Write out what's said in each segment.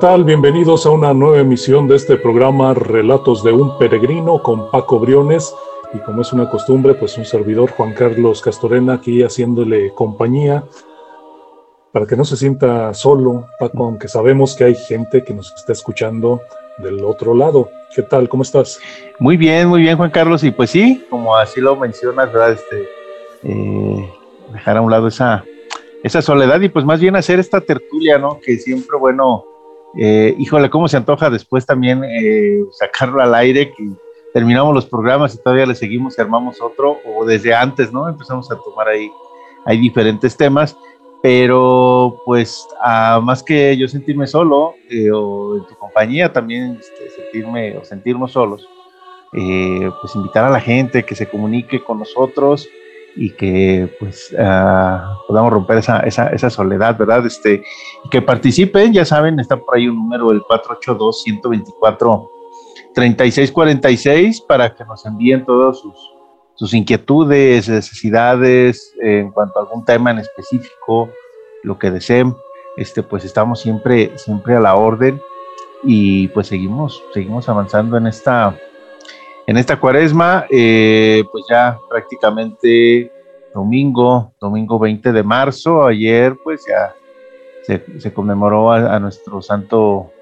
Tal? Bienvenidos a una nueva emisión de este programa Relatos de un Peregrino con Paco Briones y como es una costumbre, pues un servidor Juan Carlos Castorena aquí haciéndole compañía para que no se sienta solo, Paco, aunque sabemos que hay gente que nos está escuchando del otro lado. ¿Qué tal? ¿Cómo estás? Muy bien, muy bien, Juan Carlos. Y pues sí, como así lo mencionas, ¿verdad? Este, eh, dejar a un lado esa, esa soledad y pues más bien hacer esta tertulia, ¿no? Que siempre, bueno, eh, híjole, cómo se antoja después también eh, sacarlo al aire, que terminamos los programas y todavía le seguimos y armamos otro, o desde antes, ¿no? Empezamos a tomar ahí, hay diferentes temas, pero pues más que yo sentirme solo eh, o en tu compañía también este, sentirme o sentirnos solos, pues invitar a la gente que se comunique con nosotros, y que pues uh, podamos romper esa, esa, esa, soledad, ¿verdad? Este, que participen, ya saben, está por ahí un número, el 482-124-3646, para que nos envíen todas sus, sus inquietudes, necesidades en cuanto a algún tema en específico, lo que deseen, este, pues estamos siempre, siempre a la orden y pues seguimos, seguimos avanzando en esta en esta cuaresma, eh, pues ya prácticamente domingo, domingo 20 de marzo, ayer pues ya se, conmemoró a, nuestro santo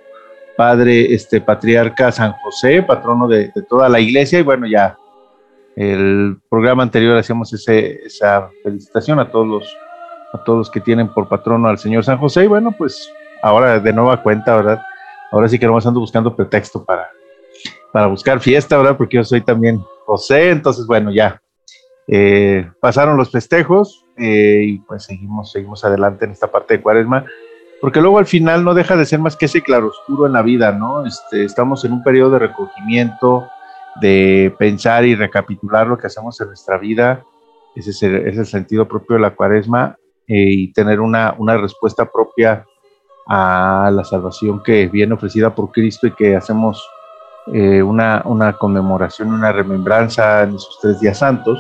padre, este patriarca San José, patrono de, toda la iglesia, y bueno, ya el programa anterior hacíamos ese, esa felicitación a todos los a todos los que tienen por patrono al Señor San José, y bueno, pues ahora de nueva cuenta, ¿verdad? Ahora sí que no ando buscando pretexto para, para buscar fiesta, ¿verdad? Porque yo soy también José, entonces bueno, ya eh, pasaron los festejos eh, y pues seguimos, seguimos adelante en esta parte de cuaresma, porque luego al final no deja de ser más que ese claroscuro en la vida, ¿no? Este, estamos en un periodo de recogimiento, de pensar y recapitular lo que hacemos en nuestra vida, ese es el, sentido propio de la cuaresma eh, y tener una, una respuesta propia a la salvación que viene ofrecida por Cristo y que hacemos eh, una, una, conmemoración, una remembranza en esos tres días santos,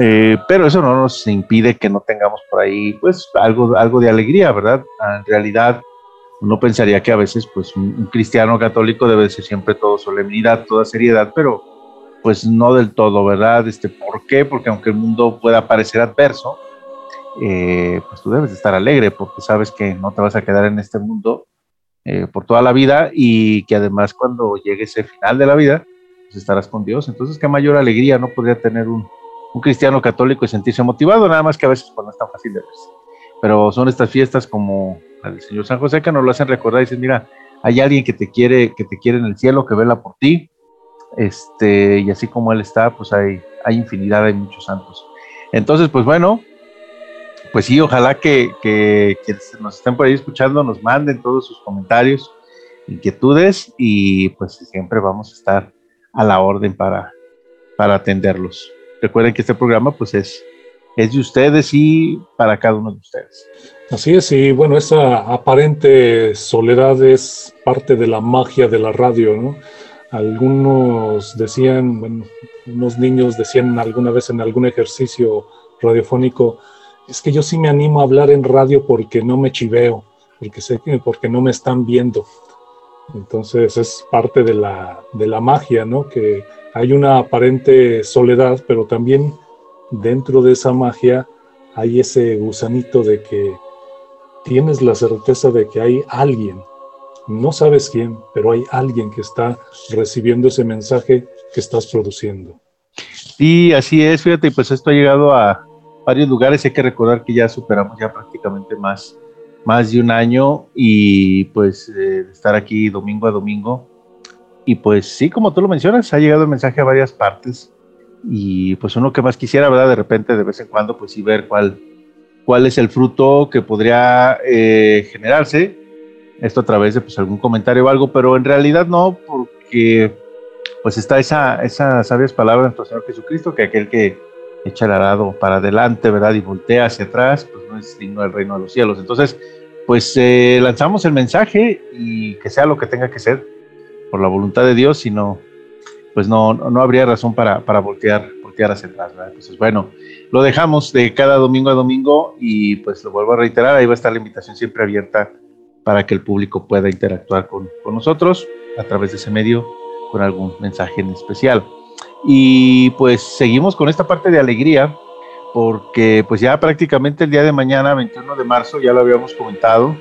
eh, pero eso no nos impide que no tengamos por ahí pues algo, algo de alegría, ¿verdad? En realidad uno pensaría que a veces pues un, cristiano católico debe ser siempre todo solemnidad, toda seriedad, pero pues no del todo, ¿verdad? Este, ¿Por qué? Porque aunque el mundo pueda parecer adverso, eh, pues tú debes estar alegre porque sabes que no te vas a quedar en este mundo eh, por toda la vida y que además cuando llegue ese final de la vida, pues estarás con Dios. Entonces, qué mayor alegría no podría tener un, cristiano católico y sentirse motivado, nada más que a veces pues, no es tan fácil de verse. Pero son estas fiestas como la Señor San José que nos lo hacen recordar y dicen, mira, hay alguien que te quiere, que te quiere en el cielo, que vela por ti, este, y así como Él está, pues hay, hay infinidad, hay muchos santos. Entonces, pues bueno, pues sí, ojalá que, que, nos estén por ahí escuchando, nos manden todos sus comentarios, inquietudes y pues siempre vamos a estar a la orden para, para atenderlos. Recuerden que este programa pues es, es de ustedes y para cada uno de ustedes. Así es, y bueno, esa aparente soledad es parte de la magia de la radio, ¿no? Algunos decían, bueno, unos niños decían alguna vez en algún ejercicio radiofónico, es que yo sí me animo a hablar en radio porque no me chiveo, porque sé que porque no me están viendo. Entonces es parte de la, de la magia, ¿no? Que hay una aparente soledad, pero también dentro de esa magia hay ese gusanito de que tienes la certeza de que hay alguien, no sabes quién, pero hay alguien que está recibiendo ese mensaje que estás produciendo. Y así es, fíjate, pues esto ha llegado a, varios lugares. Hay que recordar que ya superamos ya prácticamente más más de un año y pues eh, estar aquí domingo a domingo. Y pues sí, como tú lo mencionas, ha llegado el mensaje a varias partes y pues uno que más quisiera, ¿verdad? De repente, de vez en cuando, pues sí ver cuál, cuál es el fruto que podría eh, generarse. Esto a través de pues, algún comentario o algo, pero en realidad no, porque pues está esa, esas sabias palabras de nuestro Señor Jesucristo, que aquel que echa el arado para adelante, ¿verdad? Y voltea hacia atrás, pues no es digno del reino de los cielos. Entonces, pues eh, lanzamos el mensaje y que sea lo que tenga que ser, por la voluntad de Dios, sino pues no, no habría razón para, para voltear, voltear hacia atrás. ¿verdad? Entonces, bueno, lo dejamos de cada domingo a domingo y pues lo vuelvo a reiterar, ahí va a estar la invitación siempre abierta para que el público pueda interactuar con, con nosotros a través de ese medio con algún mensaje en especial. Y pues seguimos con esta parte de alegría, porque pues ya prácticamente el día de mañana, 21 de marzo, ya lo habíamos comentado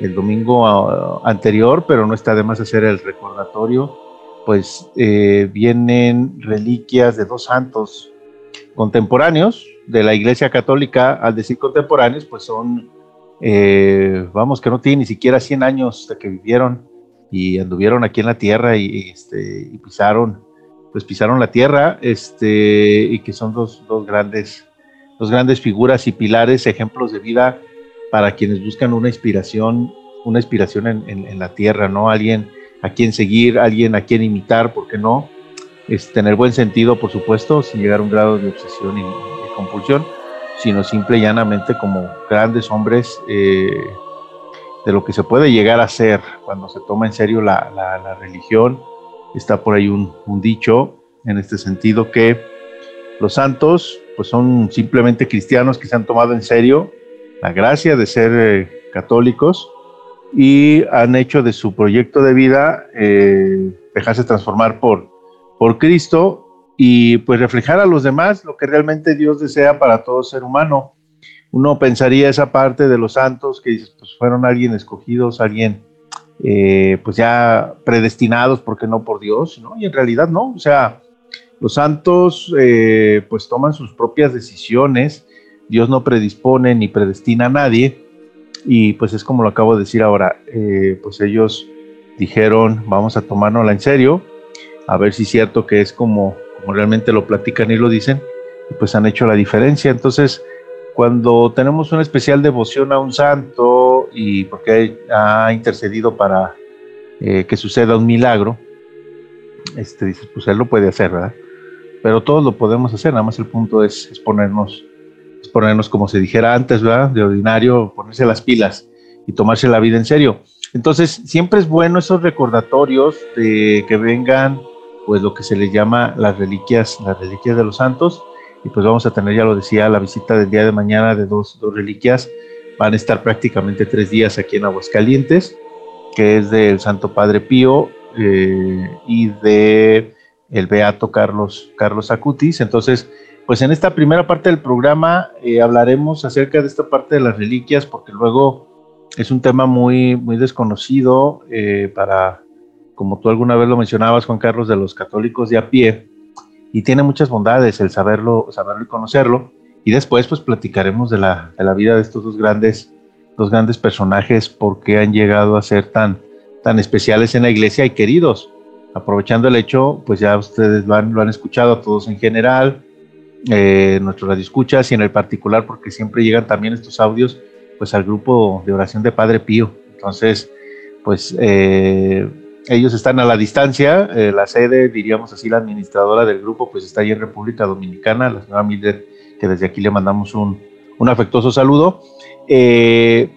el domingo ah, anterior, pero no está de más hacer el recordatorio pues eh, vienen reliquias de dos santos contemporáneos de la Iglesia Católica. Al decir contemporáneos, pues son, eh, vamos, que no tienen ni siquiera 100 años de que vivieron y anduvieron aquí en la tierra y, este, y pisaron, pues pisaron la tierra, este, y que son dos, dos, grandes, dos grandes figuras y pilares, ejemplos de vida para quienes buscan una inspiración, una inspiración en, en, en la tierra, ¿no? Alguien a quien seguir, alguien a quien imitar, ¿por qué no? Es tener buen sentido, por supuesto, sin llegar a un grado de obsesión y, compulsión, sino simple y llanamente como grandes hombres eh, de lo que se puede llegar a ser cuando se toma en serio la, la, religión. Está por ahí un, dicho en este sentido que los santos pues son simplemente cristianos que se han tomado en serio la gracia de ser eh, católicos y han hecho de su proyecto de vida eh, dejarse transformar por, por Cristo y pues reflejar a los demás lo que realmente Dios desea para todo ser humano. Uno pensaría esa parte de los santos que pues fueron alguien escogidos, alguien eh, pues ya predestinados, porque no por Dios, ¿no? Y en realidad no, o sea, los santos eh, pues toman sus propias decisiones, Dios no predispone ni predestina a nadie, y pues es como lo acabo de decir ahora, eh, pues ellos dijeron, vamos a tomárnosla en serio, a ver si es cierto que es como, como realmente lo platican y lo dicen, y pues han hecho la diferencia. Entonces, cuando tenemos una especial devoción a un santo y porque ha intercedido para eh, que suceda un milagro, este, dices, pues él lo puede hacer, ¿verdad? Pero todos lo podemos hacer, nada más el punto es, es ponernos ponernos, como se dijera antes, ¿verdad? De ordinario, ponerse las pilas y tomarse la vida en serio. Entonces, siempre es bueno esos recordatorios de que vengan, pues lo que se les llama las reliquias, las reliquias de los santos. Y pues vamos a tener, ya lo decía, la visita del día de mañana de dos, dos reliquias. Van a estar prácticamente tres días aquí en Aguascalientes, que es del Santo Padre Pío eh, y de el Beato Carlos, Carlos Acutis. Entonces, pues en esta primera parte del programa eh, hablaremos acerca de esta parte de las reliquias, porque luego es un tema muy, muy desconocido eh, para, como tú alguna vez lo mencionabas, Juan Carlos, de los católicos de a pie, y tiene muchas bondades el saberlo, saberlo y conocerlo. Y después, pues platicaremos de la, de la vida de estos dos grandes, dos grandes personajes, por qué han llegado a ser tan, tan especiales en la iglesia y queridos. Aprovechando el hecho, pues ya ustedes lo han, lo han escuchado a todos en general, eh, nuestros radioescuchas y en el particular porque siempre llegan también estos audios pues al grupo de oración de Padre Pío. Entonces, pues eh, ellos están a la distancia, eh, la sede, diríamos así, la administradora del grupo, pues está ahí en República Dominicana, la señora Mildred, que desde aquí le mandamos un, un afectuoso saludo. Eh,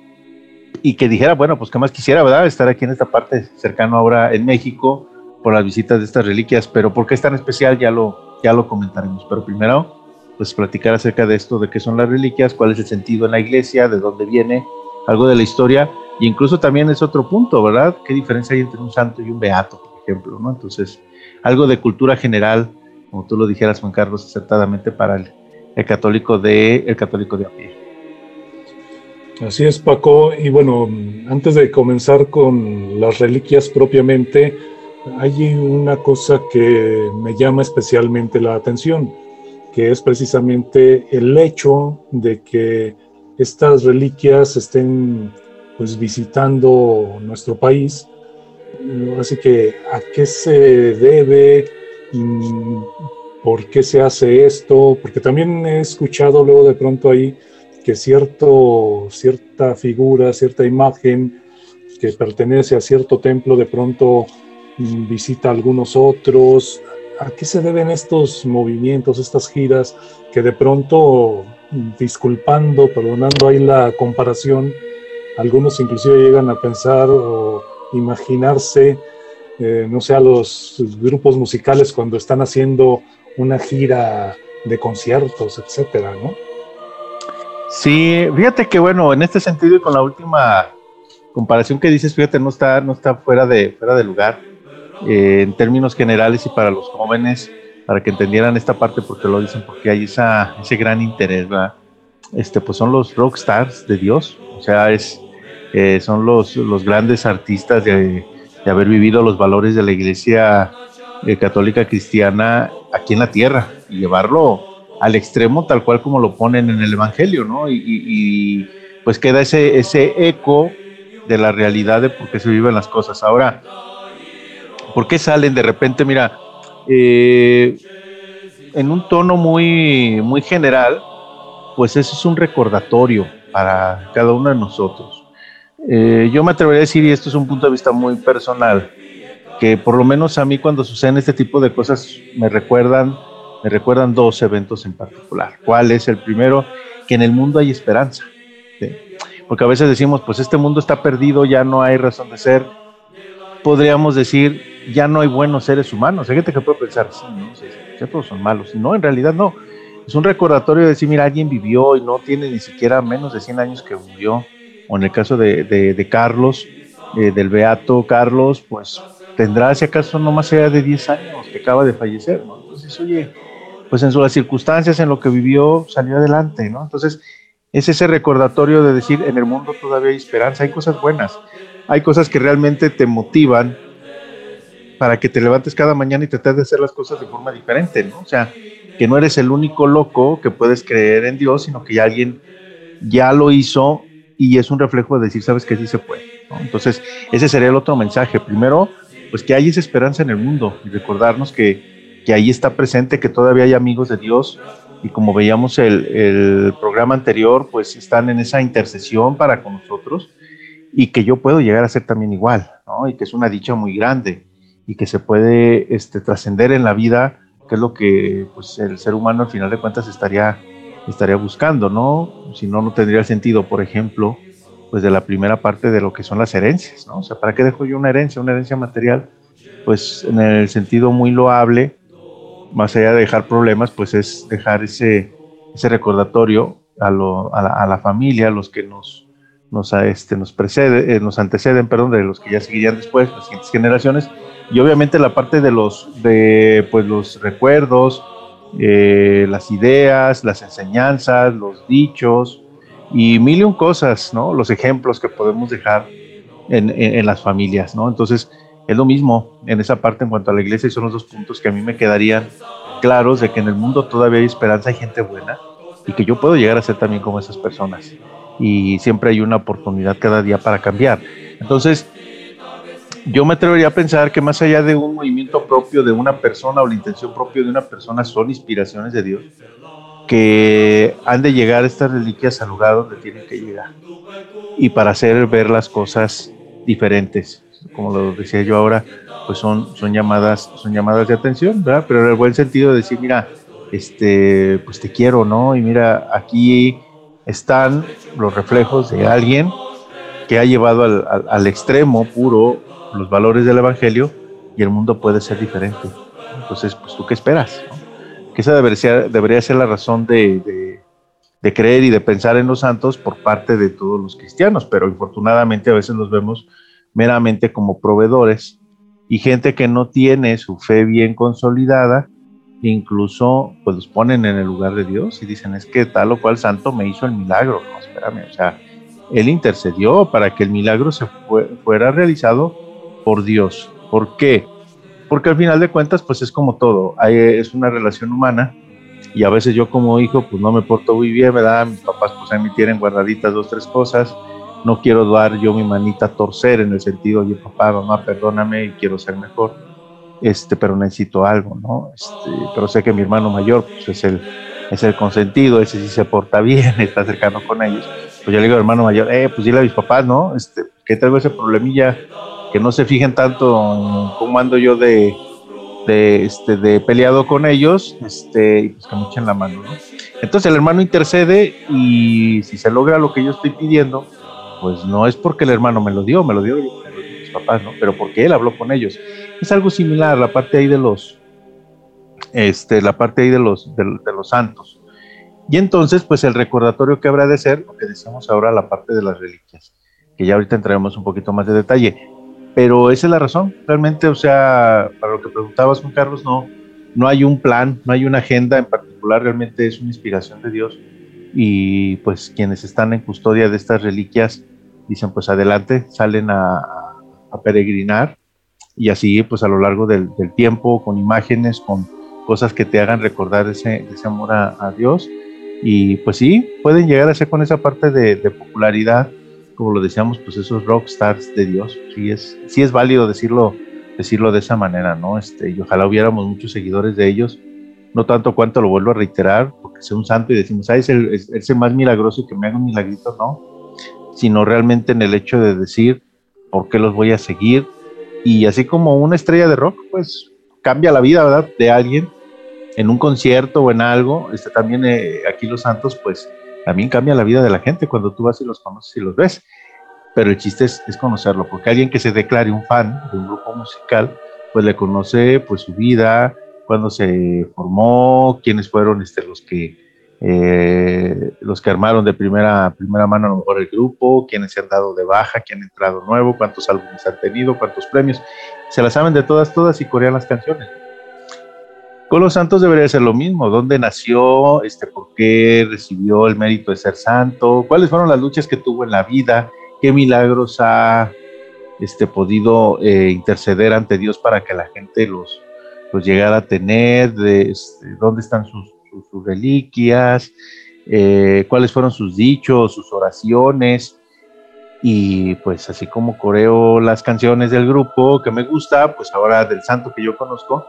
y que dijera, bueno, pues qué más quisiera, ¿verdad? Estar aquí en esta parte cercano ahora en México por las visitas de estas reliquias, pero ¿por qué es tan especial? Ya lo, ya lo comentaremos. Pero primero, pues platicar acerca de esto, de qué son las reliquias, cuál es el sentido en la iglesia, de dónde viene, algo de la historia, e incluso también es otro punto, ¿verdad? ¿Qué diferencia hay entre un santo y un beato, por ejemplo, ¿no? Entonces, algo de cultura general, como tú lo dijeras, Juan Carlos, acertadamente para el, el católico de el católico de a pie. Así es, Paco. Y bueno, antes de comenzar con las reliquias propiamente, hay una cosa que me llama especialmente la atención que es precisamente el hecho de que estas reliquias estén pues visitando nuestro país. Así que, ¿a qué se debe? ¿Por qué se hace esto? Porque también he escuchado luego de pronto ahí que cierto, cierta figura, cierta imagen que pertenece a cierto templo de pronto mm, visita algunos otros. ¿A qué se deben estos movimientos, estas giras que de pronto, mm, disculpando, perdonando ahí la comparación, algunos inclusive llegan a pensar o imaginarse, eh, no sé, a los grupos musicales cuando están haciendo una gira de conciertos, etcétera, ¿no? Sí, fíjate que bueno, en este sentido y con la última comparación que dices, fíjate, no está, no está fuera de, fuera de lugar eh, en términos generales y para los jóvenes, para que entendieran esta parte, porque lo dicen, porque hay esa, ese gran interés, ¿verdad? Este, pues son los rockstars de Dios, o sea, es, eh, son los, los grandes artistas de, de, haber vivido los valores de la iglesia eh, católica cristiana aquí en la tierra y llevarlo al extremo tal cual como lo ponen en el Evangelio, ¿no? Y, pues queda ese, ese eco de la realidad de por qué se viven las cosas. Ahora, ¿por qué salen de repente? Mira, eh, en un tono muy, muy general, pues eso es un recordatorio para cada uno de nosotros. Eh, yo me atrevería a decir, y esto es un punto de vista muy personal, que por lo menos a mí cuando suceden este tipo de cosas me recuerdan, me recuerdan dos eventos en particular. ¿Cuál es el primero? Que en el mundo hay esperanza. ¿sí? porque a veces decimos, pues este mundo está perdido, ya no hay razón de ser. Podríamos decir, ya no hay buenos seres humanos. Hay gente que puede pensar, sí, ¿no? ya todos son malos. No, en realidad no. Es un recordatorio de decir, mira, alguien vivió y no tiene ni siquiera menos de 100 años que murió. O en el caso de, de, Carlos, eh, del Beato Carlos, pues tendrá, si acaso, no más allá de 10 años que acaba de fallecer, ¿no? Entonces, oye, pues en sus circunstancias, en lo que vivió, salió adelante, ¿no? Entonces, es ese recordatorio de decir, en el mundo todavía hay esperanza, hay cosas buenas, hay cosas que realmente te motivan para que te levantes cada mañana y trates de hacer las cosas de forma diferente, ¿no? O sea, que no eres el único loco que puedes creer en Dios, sino que alguien ya lo hizo y es un reflejo de decir, sabes que sí se puede, ¿no? Entonces, ese sería el otro mensaje. Primero, pues que hay esa esperanza en el mundo y recordarnos que, que ahí está presente, que todavía hay amigos de Dios y como veíamos el, el, programa anterior, pues están en esa intercesión para con nosotros y que yo puedo llegar a ser también igual, ¿no? Y que es una dicha muy grande y que se puede este, trascender en la vida, que es lo que pues, el ser humano al final de cuentas estaría, estaría buscando, ¿no? Si no, no tendría sentido, por ejemplo, pues de la primera parte de lo que son las herencias, ¿no? O sea, ¿para qué dejo yo una herencia, una herencia material? Pues en el sentido muy loable, más allá de dejar problemas, pues es dejar ese, ese recordatorio a, lo, a, la, familia, a los que nos, nos, este, nos, precede, eh, nos anteceden, perdón, de los que ya seguirían después, las siguientes generaciones, y obviamente la parte de los, de, pues, los recuerdos, eh, las ideas, las enseñanzas, los dichos y mil y un cosas, ¿no? Los ejemplos que podemos dejar en, en, las familias, ¿no? Entonces, es lo mismo en esa parte en cuanto a la iglesia y son los dos puntos que a mí me quedarían claros de que en el mundo todavía hay esperanza, hay gente buena y que yo puedo llegar a ser también como esas personas. Y siempre hay una oportunidad cada día para cambiar. Entonces, yo me atrevería a pensar que más allá de un movimiento propio de una persona o la intención propia de una persona son inspiraciones de Dios que han de llegar estas reliquias al lugar donde tienen que llegar y para hacer ver las cosas diferentes como lo decía yo ahora, pues son, son, llamadas, son llamadas de atención, ¿verdad? Pero en el buen sentido de decir, mira, este, pues te quiero, ¿no? Y mira, aquí están los reflejos de alguien que ha llevado al, al, extremo puro los valores del Evangelio y el mundo puede ser diferente. Entonces, pues tú qué esperas? Que esa debería ser, debería ser la razón de, de, de, creer y de pensar en los santos por parte de todos los cristianos, pero infortunadamente a veces los vemos meramente como proveedores y gente que no tiene su fe bien consolidada, incluso pues los ponen en el lugar de Dios y dicen es que tal o cual santo me hizo el milagro, no, espérame, o sea, él intercedió para que el milagro se fuera realizado por Dios. ¿Por qué? Porque al final de cuentas pues es como todo, es una relación humana y a veces yo como hijo pues no me porto muy bien, ¿verdad? Mis papás pues a mí tienen guardaditas dos, tres cosas, no quiero dar yo mi manita a torcer en el sentido, oye papá, mamá, perdóname y quiero ser mejor, este, pero necesito algo, ¿no? Este, pero sé que mi hermano mayor pues, es, el, es el consentido, ese sí se porta bien, está cercano con ellos. Pues yo le digo, hermano mayor, eh, pues dile a mis papás, ¿no? Este, que traigo ese problemilla, que no se fijen tanto en cómo ando yo de, de, este, de peleado con ellos, este, y pues que me echen la mano, ¿no? Entonces el hermano intercede y si se logra lo que yo estoy pidiendo, pues no es porque el hermano me lo dio, me lo dio mis papás, ¿no? Pero porque él habló con ellos. Es algo similar, la parte ahí de los, este, la parte ahí de los, de, los santos. Y entonces, pues el recordatorio que habrá de ser, lo que decimos ahora, la parte de las reliquias, que ya ahorita entraremos un poquito más de detalle. Pero esa es la razón, realmente, o sea, para lo que preguntabas, Juan Carlos, no, no hay un plan, no hay una agenda en particular, realmente es una inspiración de Dios. Y pues quienes están en custodia de estas reliquias dicen pues adelante, salen a, peregrinar. Y así pues a lo largo del, tiempo con imágenes, con cosas que te hagan recordar ese, ese amor a, Dios. Y pues sí, pueden llegar a ser con esa parte de, popularidad, como lo decíamos, pues esos rock stars de Dios, sí es, sí es válido decirlo, decirlo de esa manera, ¿no? Este, y ojalá hubiéramos muchos seguidores de ellos no tanto cuanto lo vuelvo a reiterar, porque sea un santo y decimos, ah, es el, es, el más milagroso que me haga un milagrito, no, sino realmente en el hecho de decir por qué los voy a seguir. Y así como una estrella de rock, pues cambia la vida, ¿verdad?, de alguien en un concierto o en algo, este, también eh, aquí los santos, pues también cambia la vida de la gente cuando tú vas y los conoces y los ves. Pero el chiste es, conocerlo, porque alguien que se declare un fan de un grupo musical, pues le conoce pues su vida, cuándo se formó, quiénes fueron este, los que eh, los que armaron de primera, primera mano a lo mejor el grupo, quiénes se han dado de baja, quién ha entrado nuevo, cuántos álbumes han tenido, cuántos premios. Se las saben de todas, todas y corean las canciones. Con los santos debería ser lo mismo. ¿Dónde nació? Este, ¿Por qué recibió el mérito de ser santo? ¿Cuáles fueron las luchas que tuvo en la vida? ¿Qué milagros ha este, podido eh, interceder ante Dios para que la gente los, pues llegar a tener, este, dónde están sus, reliquias, eh, cuáles fueron sus dichos, sus oraciones, y pues así como coreo las canciones del grupo que me gusta, pues ahora del santo que yo conozco,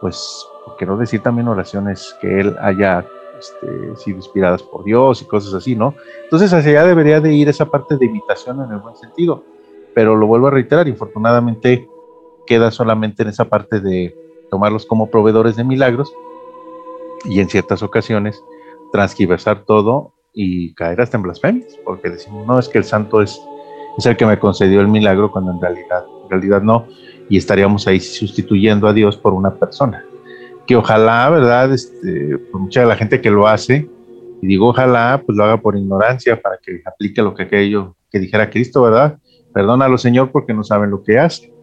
pues, ¿por qué no decir también oraciones que él haya este, sido inspiradas por Dios y cosas así, ¿no? Entonces hacia allá debería de ir esa parte de imitación en el buen sentido, pero lo vuelvo a reiterar, infortunadamente queda solamente en esa parte de tomarlos como proveedores de milagros y en ciertas ocasiones transgiversar todo y caer hasta en blasfemias, porque decimos, no, es que el santo es, es el que me concedió el milagro, cuando en realidad, en realidad no, y estaríamos ahí sustituyendo a Dios por una persona. Que ojalá, ¿verdad? Este, por mucha de la gente que lo hace, y digo ojalá, pues lo haga por ignorancia, para que aplique lo que aquello que dijera Cristo, ¿verdad? Perdónalo, Señor, porque no saben lo que hace.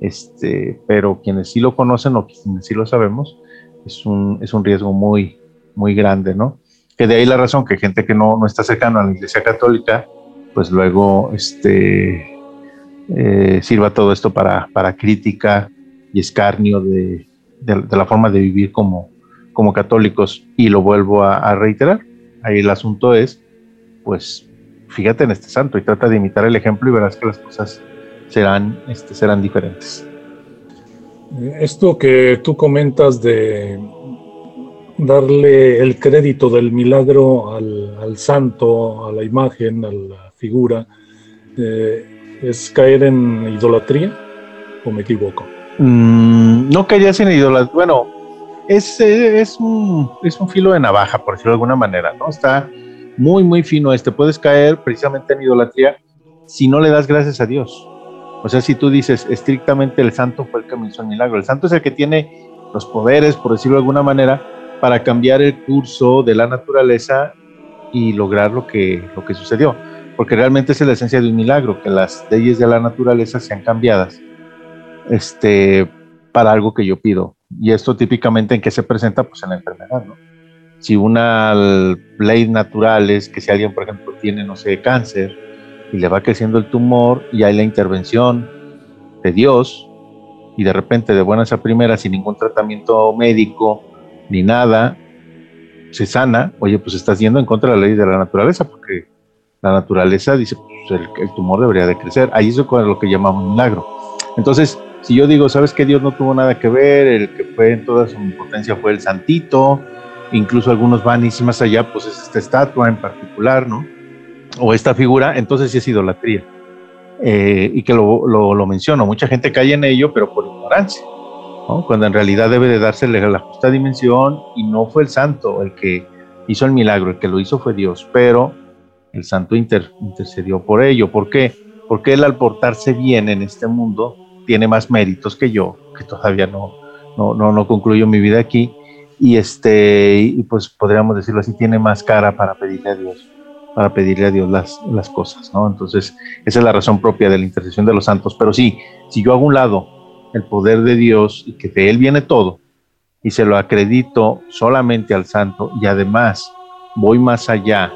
Este, pero quienes sí lo conocen o quienes sí lo sabemos, es un, es un riesgo muy, muy grande, ¿no? Que de ahí la razón que gente que no, no está cercana a la Iglesia Católica, pues luego este, eh, sirva todo esto para, para crítica y escarnio de, de, la forma de vivir como, como católicos. Y lo vuelvo a, reiterar. Ahí el asunto es, pues, fíjate en este santo y trata de imitar el ejemplo y verás que las cosas serán, este, serán diferentes. Esto que tú comentas de darle el crédito del milagro al, santo, a la imagen, a la figura, eh, ¿es caer en idolatría o me equivoco? Mm, no caerías en idolatría. Bueno, es, es, un, es un filo de navaja, por decirlo de alguna manera, ¿no? Está muy, muy fino este. Puedes caer precisamente en idolatría si no le das gracias a Dios. O sea, si tú dices estrictamente el santo fue el que hizo el milagro, el santo es el que tiene los poderes, por decirlo de alguna manera, para cambiar el curso de la naturaleza y lograr lo que, lo que sucedió. Porque realmente es la esencia de un milagro, que las leyes de la naturaleza sean cambiadas este, para algo que yo pido. Y esto típicamente en qué se presenta, pues en la enfermedad, ¿no? Si una ley natural es que si alguien, por ejemplo, tiene, no sé, cáncer, y le va creciendo el tumor y hay la intervención de Dios y de repente de buenas a primeras sin ningún tratamiento médico ni nada se sana, oye, pues estás yendo en contra de la ley de la naturaleza porque la naturaleza dice, pues el, tumor debería de crecer. Ahí es lo que llamamos milagro. Entonces, si yo digo, ¿sabes que Dios no tuvo nada que ver? El que fue en toda su potencia fue el santito, incluso algunos van y más allá, pues es esta estatua en particular, ¿no? O esta figura, entonces sí es idolatría. Eh, y que lo, lo, menciono, mucha gente cae en ello, pero por ignorancia, ¿no? cuando en realidad debe de dársele la justa dimensión y no fue el santo el que hizo el milagro, el que lo hizo fue Dios, pero el santo intercedió por ello. ¿Por qué? Porque él al portarse bien en este mundo tiene más méritos que yo, que todavía no, no, no, concluyo mi vida aquí, y este, y pues podríamos decirlo así, tiene más cara para pedirle a Dios, para pedirle a Dios las, las cosas, ¿no? Entonces, esa es la razón propia de la intercesión de los santos. Pero sí, si yo hago un lado el poder de Dios y que de Él viene todo, y se lo acredito solamente al santo, y además voy más allá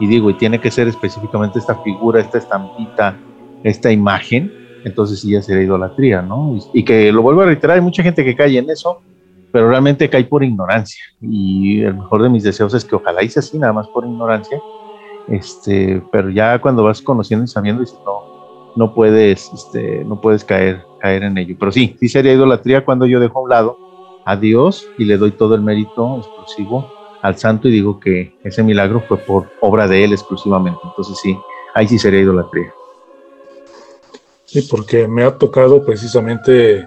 y digo, y tiene que ser específicamente esta figura, esta estampita, esta imagen, entonces sí ya sería idolatría, ¿no? Y, y, que lo vuelvo a reiterar, hay mucha gente que cae en eso, pero realmente cae por ignorancia. Y el mejor de mis deseos es que ojalá hice así, nada más por ignorancia. Este, pero ya cuando vas conociendo y sabiendo, dices, no, no puedes, este, no puedes caer, caer en ello. Pero sí, sí sería idolatría cuando yo dejo a un lado a Dios y le doy todo el mérito exclusivo al santo y digo que ese milagro fue por obra de él exclusivamente. Entonces sí, ahí sí sería idolatría. Sí, porque me ha tocado precisamente eh,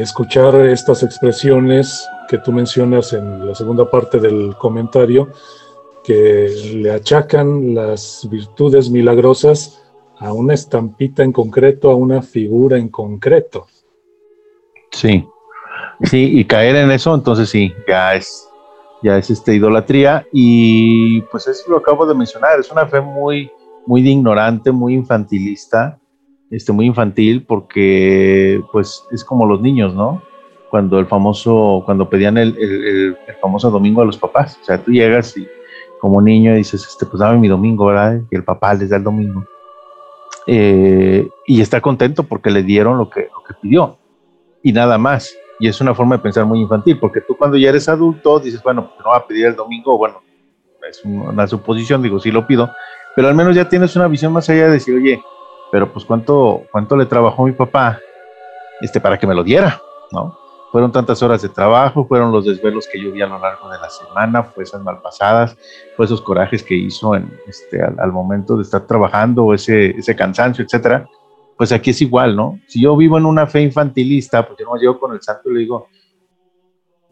escuchar estas expresiones que tú mencionas en la segunda parte del comentario, que le achacan las virtudes milagrosas a una estampita en concreto, a una figura en concreto. Sí, sí, y caer en eso, entonces sí, ya es, ya es este idolatría, y pues eso lo acabo de mencionar, es una fe muy, muy ignorante, muy infantilista, este, muy infantil porque pues es como los niños, ¿no? Cuando el famoso, cuando pedían el, el, famoso domingo a los papás, o sea, tú llegas y como niño dices, este, pues dame mi domingo, ¿verdad? Y el papá les da el domingo. Eh, y está contento porque le dieron lo que, lo que pidió y nada más. Y es una forma de pensar muy infantil, porque tú cuando ya eres adulto dices, bueno, pues no va a pedir el domingo, bueno, es una suposición, digo, sí lo pido, pero al menos ya tienes una visión más allá de decir, oye, pero pues cuánto, cuánto le trabajó mi papá este, para que me lo diera, ¿no? Fueron tantas horas de trabajo, fueron los desvelos que yo vi a lo largo de la semana, fue esas malpasadas, fue esos corajes que hizo en, este, al, momento de estar trabajando, ese, ese cansancio, etcétera. Pues aquí es igual, ¿no? Si yo vivo en una fe infantilista, pues yo no me llevo con el santo y le digo,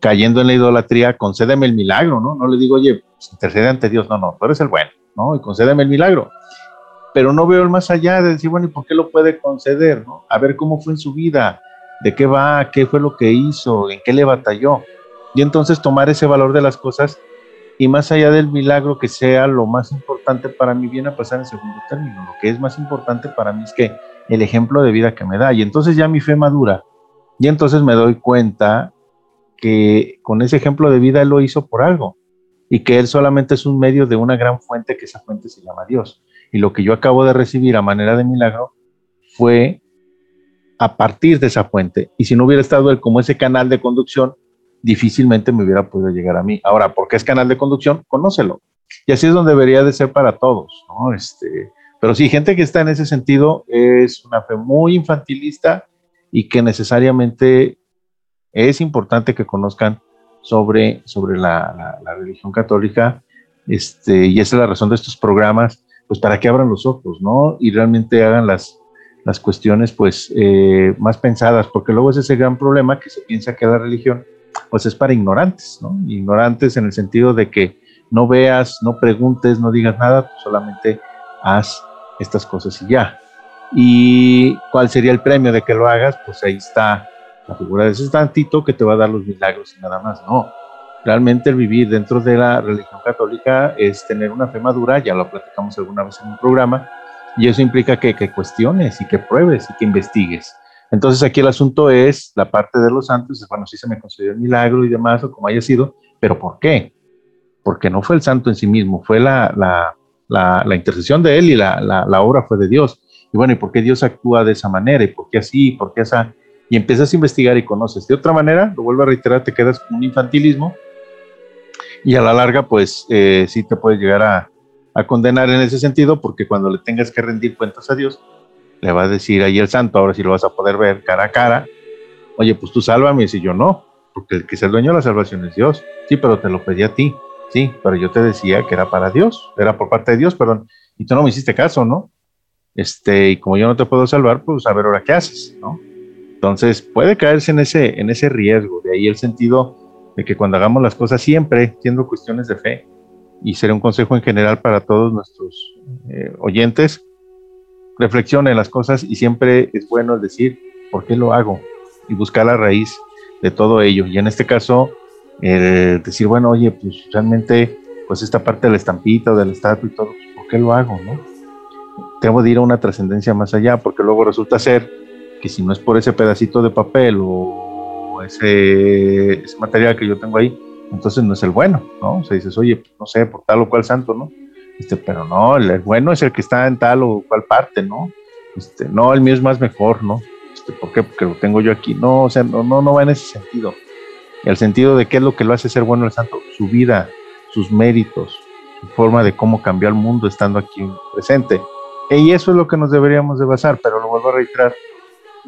cayendo en la idolatría, concédeme el milagro, ¿no? No le digo, oye, pues, intercede ante Dios, no, no, tú eres el bueno, ¿no? Y concédeme el milagro pero no veo el más allá de decir, bueno, ¿y por qué lo puede conceder? ¿no? A ver cómo fue en su vida, de qué va, qué fue lo que hizo, en qué le batalló. Y entonces tomar ese valor de las cosas y más allá del milagro que sea lo más importante para mí, viene a pasar en segundo término. Lo que es más importante para mí es que el ejemplo de vida que me da. Y entonces ya mi fe madura. Y entonces me doy cuenta que con ese ejemplo de vida él lo hizo por algo y que él solamente es un medio de una gran fuente que esa fuente se llama Dios y lo que yo acabo de recibir a manera de milagro fue a partir de esa fuente. Y si no hubiera estado él como ese canal de conducción, difícilmente me hubiera podido llegar a mí. Ahora, ¿por qué es canal de conducción? Conócelo. Y así es donde debería de ser para todos, ¿no? Este, pero sí, gente que está en ese sentido es una fe muy infantilista y que necesariamente es importante que conozcan sobre, sobre la, religión católica. Este, y esa es la razón de estos programas pues para que abran los ojos, ¿no? Y realmente hagan las, las cuestiones, pues, eh, más pensadas, porque luego es ese gran problema que se piensa que la religión, pues, es para ignorantes, ¿no? Ignorantes en el sentido de que no veas, no preguntes, no digas nada, solamente haz estas cosas y ya. ¿Y cuál sería el premio de que lo hagas? Pues ahí está la figura de ese tantito que te va a dar los milagros y nada más. No, realmente el vivir dentro de la religión católica es tener una fe madura, ya lo platicamos alguna vez en un programa, y eso implica que, cuestiones y que pruebes y que investigues. Entonces aquí el asunto es la parte de los santos, bueno, sí se me concedió el milagro y demás, o como haya sido, pero ¿por qué? Porque no fue el santo en sí mismo, fue la, la, la, intercesión de él y la, la, obra fue de Dios. Y bueno, ¿y por qué Dios actúa de esa manera? ¿Y por qué así? ¿Y por qué esa? Y empiezas a investigar y conoces. De otra manera, lo vuelvo a reiterar, te quedas con un infantilismo y a la larga pues eh, sí te puede llegar a, a condenar en ese sentido, porque cuando le tengas que rendir cuentas a Dios, le va a decir ahí el santo, ahora sí lo vas a poder ver cara a cara, oye, pues tú sálvame, y si yo no, porque el que es el dueño de la salvación es Dios, sí, pero te lo pedí a ti, sí, pero yo te decía que era para Dios, era por parte de Dios, perdón, y tú no me hiciste caso, ¿no? Este, y como yo no te puedo salvar, pues a ver ahora qué haces, ¿no? Entonces puede caerse en ese, en ese riesgo, de ahí el sentido de que cuando hagamos las cosas siempre, siendo cuestiones de fe, y será un consejo en general para todos nuestros eh, oyentes, reflexionen las cosas y siempre es bueno decir, ¿por qué lo hago? Y buscar la raíz de todo ello. Y en este caso, decir, bueno, oye, pues realmente, pues esta parte de la estampita del estatua y todo, pues, ¿por qué lo hago? No? Tengo de ir a una trascendencia más allá, porque luego resulta ser que si no es por ese pedacito de papel o ese, ese material que yo tengo ahí, entonces no es el bueno, ¿no? O sea, dices, oye, pues, no sé, por tal o cual santo, ¿no? Este, pero no, el, bueno es el que está en tal o cual parte, ¿no? Este, no, el mío es más mejor, ¿no? Este, ¿Por qué? Porque lo tengo yo aquí. No, o sea, no, no, no va en ese sentido. El sentido de qué es lo que lo hace ser bueno el santo, su vida, sus méritos, su forma de cómo cambió el mundo estando aquí presente. Y eso es lo que nos deberíamos de basar, pero lo vuelvo a reiterar,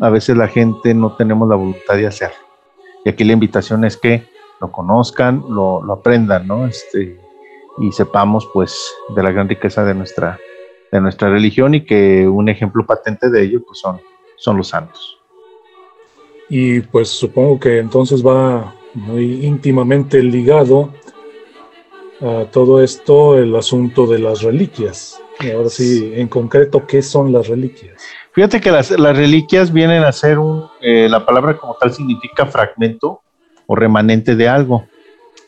a veces la gente no tenemos la voluntad de hacerlo. Y aquí la invitación es que lo conozcan, lo, lo aprendan, ¿no? Este, y sepamos pues de la gran riqueza de nuestra, de nuestra religión y que un ejemplo patente de ello pues son, son los santos. Y pues supongo que entonces va muy íntimamente ligado a todo esto el asunto de las reliquias. Y ahora sí, en concreto, ¿qué son las reliquias? Fíjate que las, las reliquias vienen a ser un, eh, la palabra como tal significa fragmento o remanente de algo.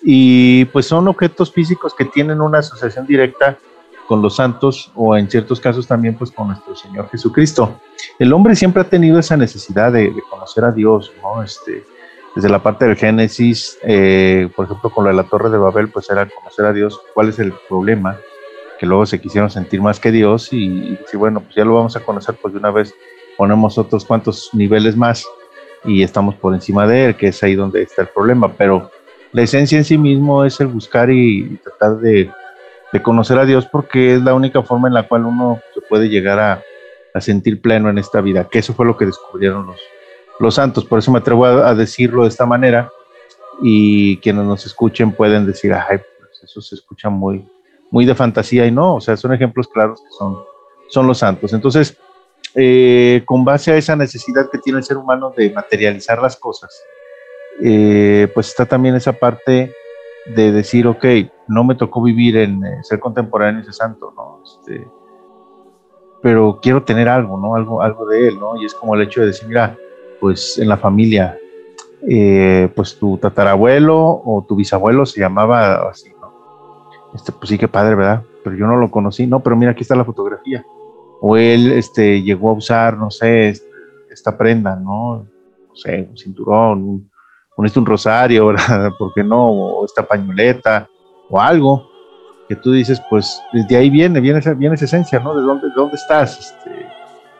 Y pues son objetos físicos que tienen una asociación directa con los santos o en ciertos casos también pues con nuestro Señor Jesucristo. El hombre siempre ha tenido esa necesidad de, conocer a Dios, ¿no? Este, desde la parte del Génesis, eh, por ejemplo, con lo de la Torre de Babel, pues era conocer a Dios, cuál es el problema, que luego se quisieron sentir más que Dios y, y bueno, pues ya lo vamos a conocer, pues de una vez ponemos otros cuantos niveles más y estamos por encima de él, que es ahí donde está el problema, pero la esencia en sí mismo es el buscar y, tratar de, conocer a Dios porque es la única forma en la cual uno se puede llegar a, sentir pleno en esta vida, que eso fue lo que descubrieron los, los santos, por eso me atrevo a, decirlo de esta manera y quienes nos escuchen pueden decir, ay, pues eso se escucha muy, muy de fantasía y no, o sea, son ejemplos claros que son, son los santos. Entonces, eh, con base a esa necesidad que tiene el ser humano de materializar las cosas, eh, pues está también esa parte de decir, ok, no me tocó vivir en eh, ser contemporáneo ese santo, ¿no? Este, pero quiero tener algo, ¿no? Algo, algo de él, ¿no? Y es como el hecho de decir, mira, pues en la familia, pues tu tatarabuelo o tu bisabuelo se llamaba así, ¿no? Este, pues sí, qué padre, ¿verdad? Pero yo no lo conocí, no, pero mira, aquí está la fotografía o él este, llegó a usar, no sé, esta prenda, ¿no? No sé, un cinturón, un, un rosario, ¿verdad? ¿Por qué no? O esta pañoleta, o algo que tú dices, pues de ahí viene, viene esa, viene esa esencia, ¿no? ¿De dónde, dónde estás? Este,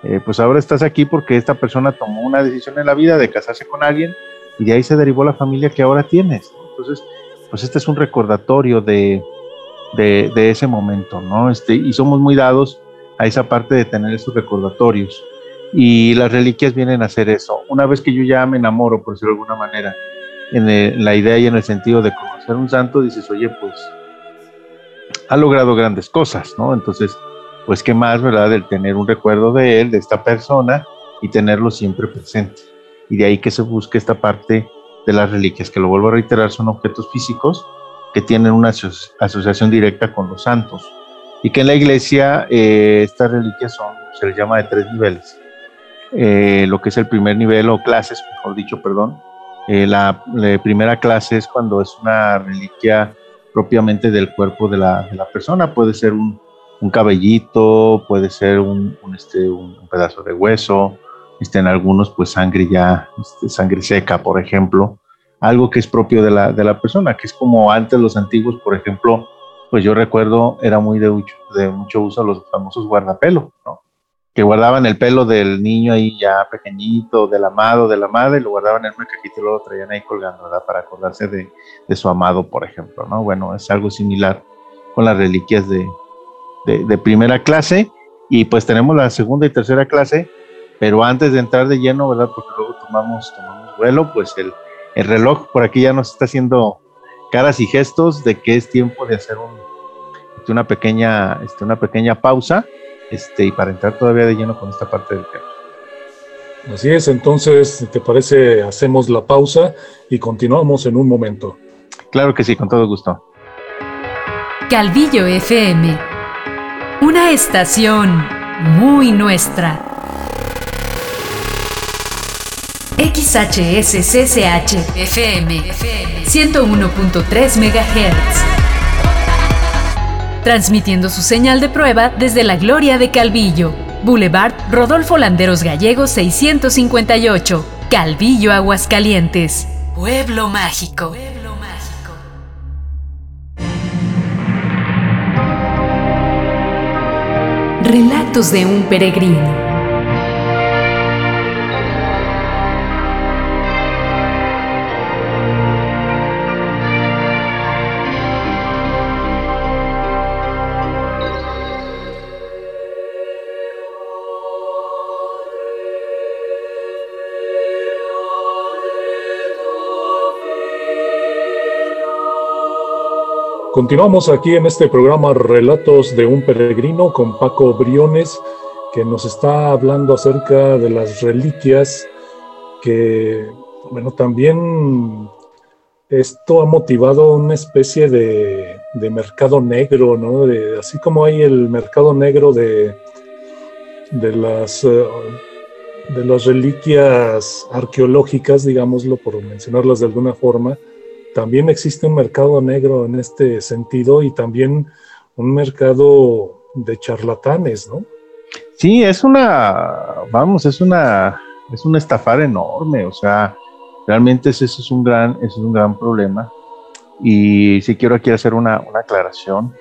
eh, pues ahora estás aquí porque esta persona tomó una decisión en la vida de casarse con alguien y de ahí se derivó la familia que ahora tienes. Entonces, pues este es un recordatorio de, de, ese momento, ¿no? Este, y somos muy dados a esa parte de tener esos recordatorios. Y las reliquias vienen a hacer eso. Una vez que yo ya me enamoro, por decirlo de alguna manera, en, la idea y en el sentido de conocer un santo, dices, oye, pues ha logrado grandes cosas, ¿no? Entonces, pues qué más, ¿verdad? El tener un recuerdo de él, de esta persona, y tenerlo siempre presente. Y de ahí que se busque esta parte de las reliquias, que lo vuelvo a reiterar, son objetos físicos que tienen una asociación directa con los santos y que en la iglesia eh, estas reliquias son, se les llama de tres niveles. Eh, lo que es el primer nivel o clases, mejor dicho, perdón. Eh, la, primera clase es cuando es una reliquia propiamente del cuerpo de la, de la persona, puede ser un, un, cabellito, puede ser un, este, un pedazo de hueso, este, en algunos pues sangre ya, este, sangre seca, por ejemplo, algo que es propio de la, de la persona, que es como antes los antiguos, por ejemplo, pues yo recuerdo era muy de mucho, uso los famosos guardapelo, ¿no? Que guardaban el pelo del niño ahí ya pequeñito, del amado, de la madre, lo guardaban en una cajita y lo traían ahí colgando, ¿verdad? Para acordarse de, de, su amado, por ejemplo, ¿no? Bueno, es algo similar con las reliquias de, de, primera clase y pues tenemos la segunda y tercera clase, pero antes de entrar de lleno, ¿verdad? Porque luego tomamos, tomamos vuelo, pues el, el reloj por aquí ya nos está haciendo caras y gestos de que es tiempo de hacer un, este, una, pequeña, este, una pequeña pausa este, y para entrar todavía de lleno con esta parte del tema. Así es, entonces, si te parece, hacemos la pausa y continuamos en un momento. Claro que sí, con todo gusto. Calvillo FM, una estación muy nuestra. XHSCCH FM 101.3 MHz. Transmitiendo su señal de prueba desde la gloria de Calvillo Boulevard Rodolfo Landeros Gallegos 658, Calvillo, Aguascalientes. Pueblo mágico. Pueblo mágico. Relatos de un peregrino. Continuamos aquí en este programa Relatos de un Peregrino con Paco Briones, que nos está hablando acerca de las reliquias que, bueno, también esto ha motivado una especie de, mercado negro, ¿no? así como hay el mercado negro de, de las... Eh, de las reliquias arqueológicas, digámoslo por mencionarlas de alguna forma, también existe un mercado negro en este sentido y también un mercado de charlatanes, ¿no? Sí, es una, vamos, es una, es un estafar enorme, o sea, realmente ese, es un gran, ese es un gran problema. Y sí quiero aquí hacer una, aclaración.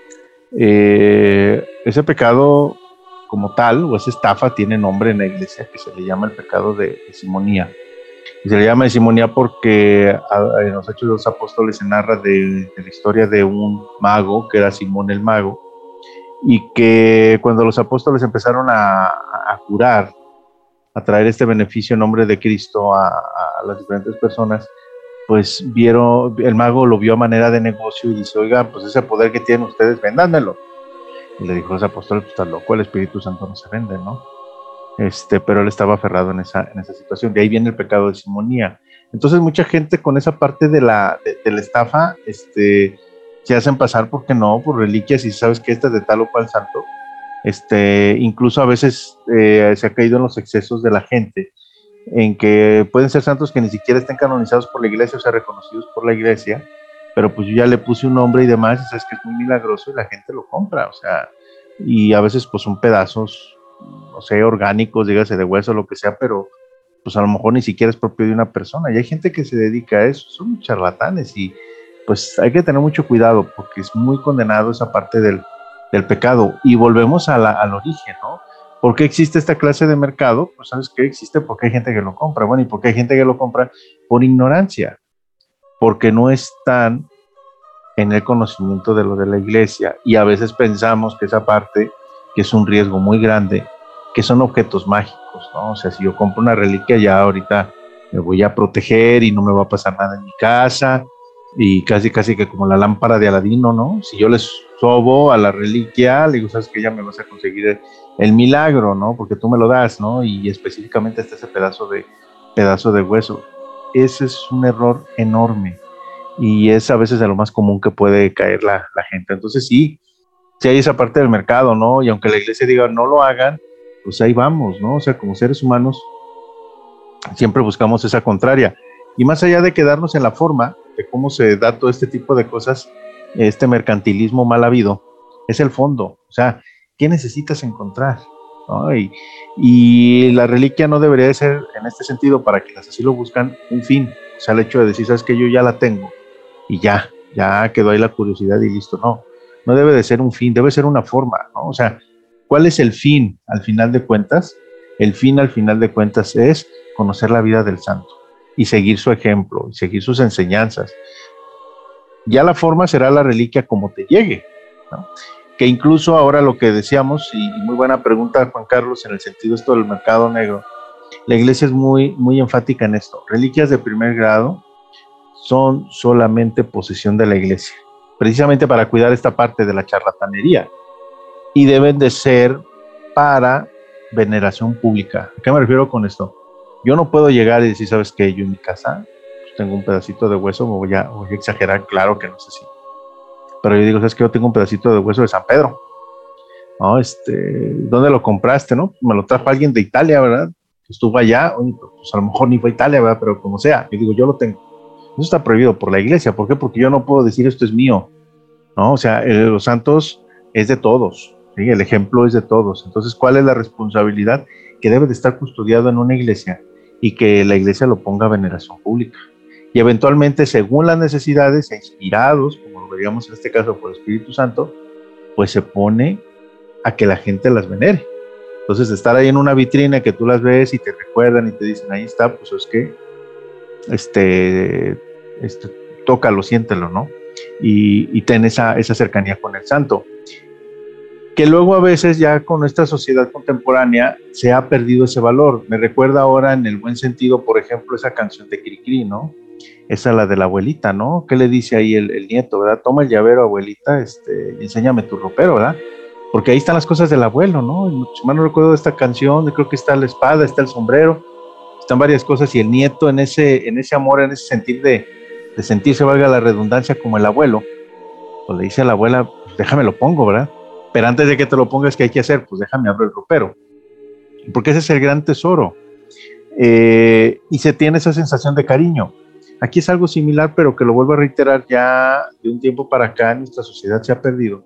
Eh, ese pecado como tal, o esa estafa, tiene nombre en la iglesia que se le llama el pecado de simonía se le llama simonía porque en los Hechos de los Apóstoles se narra de, la historia de un mago, que era Simón el mago, y que cuando los apóstoles empezaron a, curar, a traer este beneficio en nombre de Cristo a, las diferentes personas, pues vieron, el mago lo vio a manera de negocio y dice, oiga, pues ese poder que tienen ustedes, véndanmelo. Y le dijo los apóstoles, pues está loco, el Espíritu Santo no se vende, ¿no? Este, pero él estaba aferrado en esa, en esa situación. De ahí viene el pecado de simonía. Entonces mucha gente con esa parte de la, de, la estafa este, se hacen pasar, porque no? Por reliquias y sabes que esta es de tal o cual santo. Este, incluso a veces eh, se ha caído en los excesos de la gente, en que pueden ser santos que ni siquiera estén canonizados por la iglesia o sea reconocidos por la iglesia, pero pues yo ya le puse un nombre y demás, y sabes que es muy milagroso y la gente lo compra, o sea, y a veces pues son pedazos no sé, orgánicos, dígase de hueso, lo que sea, pero pues a lo mejor ni siquiera es propio de una persona. Y hay gente que se dedica a eso, son charlatanes y pues hay que tener mucho cuidado porque es muy condenado esa parte del, pecado. Y volvemos al origen, ¿no? ¿Por qué existe esta clase de mercado? Pues sabes que existe porque hay gente que lo compra. Bueno, ¿y por qué hay gente que lo compra? Por ignorancia, porque no están en el conocimiento de lo de la iglesia y a veces pensamos que esa parte que es un riesgo muy grande, que son objetos mágicos, ¿no? O sea, si yo compro una reliquia, ya ahorita me voy a proteger y no me va a pasar nada en mi casa, y casi, casi que como la lámpara de Aladino, ¿no? Si yo les sobo a la reliquia, le digo, sabes que ya me vas a conseguir el, milagro, ¿no? Porque tú me lo das, ¿no? Y específicamente este ese pedazo de, pedazo de hueso. Ese es un error enorme y es a veces de lo más común que puede caer la, la gente. Entonces sí, si hay esa parte del mercado, ¿no? Y aunque la iglesia diga no lo hagan, pues ahí vamos, ¿no? O sea, como seres humanos siempre buscamos esa contraria. Y más allá de quedarnos en la forma de cómo se da todo este tipo de cosas, este mercantilismo mal habido, es el fondo. O sea, ¿qué necesitas encontrar? Y, la reliquia no debería de ser, en este sentido, para quienes así lo buscan, un fin. O sea, el hecho de decir, sabes que yo ya la tengo y ya, ya quedó ahí la curiosidad y listo. No, no debe de ser un fin, debe ser una forma, ¿no? O sea, ¿cuál es el fin al final de cuentas? El fin al final de cuentas es conocer la vida del santo y seguir su ejemplo, y seguir sus enseñanzas. Ya la forma será la reliquia como te llegue, que incluso ahora lo que decíamos, y, muy buena pregunta Juan Carlos, en el sentido esto del mercado negro, la iglesia es muy, muy enfática en esto. Reliquias de primer grado son solamente posesión de la iglesia, precisamente para cuidar esta parte de la charlatanería, y deben de ser para veneración pública. ¿A qué me refiero con esto? Yo no puedo llegar y decir, ¿sabes qué? Yo en mi casa pues, tengo un pedacito de hueso, me voy a, voy a exagerar, claro que no sé si pero yo digo, ¿sabes que Yo tengo un pedacito de hueso de San Pedro. ¿No? Este, ¿Dónde lo compraste? ¿No? Me lo trajo alguien de Italia, ¿verdad? Estuvo allá, pues a lo mejor ni fue Italia, ¿verdad? Pero como sea, yo digo, yo lo tengo. Eso está prohibido por la iglesia. ¿Por qué? Porque yo no puedo decir esto es mío. ¿No? O sea, los santos es de todos. ¿Sí? El ejemplo es de todos. Entonces, ¿cuál es la responsabilidad? Que debe de estar custodiado en una iglesia y que la iglesia lo ponga a veneración pública. Y eventualmente, según las necesidades, inspirados, digamos en este caso por el Espíritu Santo, pues se pone a que la gente las venere. Entonces, estar ahí en una vitrina que tú las ves y te recuerdan y te dicen, ahí está, pues es que, este, este tócalo, siéntelo, ¿no? Y, y ten esa cercanía con el santo. Que luego a veces ya con esta sociedad contemporánea se ha perdido ese valor. Me recuerda ahora en el buen sentido, por ejemplo, esa canción de Cricri, ¿no? esa es la de la abuelita, ¿no? ¿Qué le dice ahí el, nieto, verdad? Toma el llavero, abuelita, este, y enséñame tu ropero, ¿verdad? Porque ahí están las cosas del abuelo, ¿no? Si mal no recuerdo esta canción, creo que está la espada, está el sombrero, están varias cosas, y el nieto en ese, en ese amor, en ese sentir de, de sentirse, valga la redundancia, como el abuelo, pues le dice a la abuela, déjame lo pongo, ¿verdad? Pero antes de que te lo pongas, ¿qué hay que hacer? Pues déjame abrir el ropero. Porque ese es el gran tesoro. Eh, y se tiene esa sensación de cariño. Aquí es algo similar, pero que lo vuelvo a reiterar, ya de un tiempo para acá nuestra sociedad se ha perdido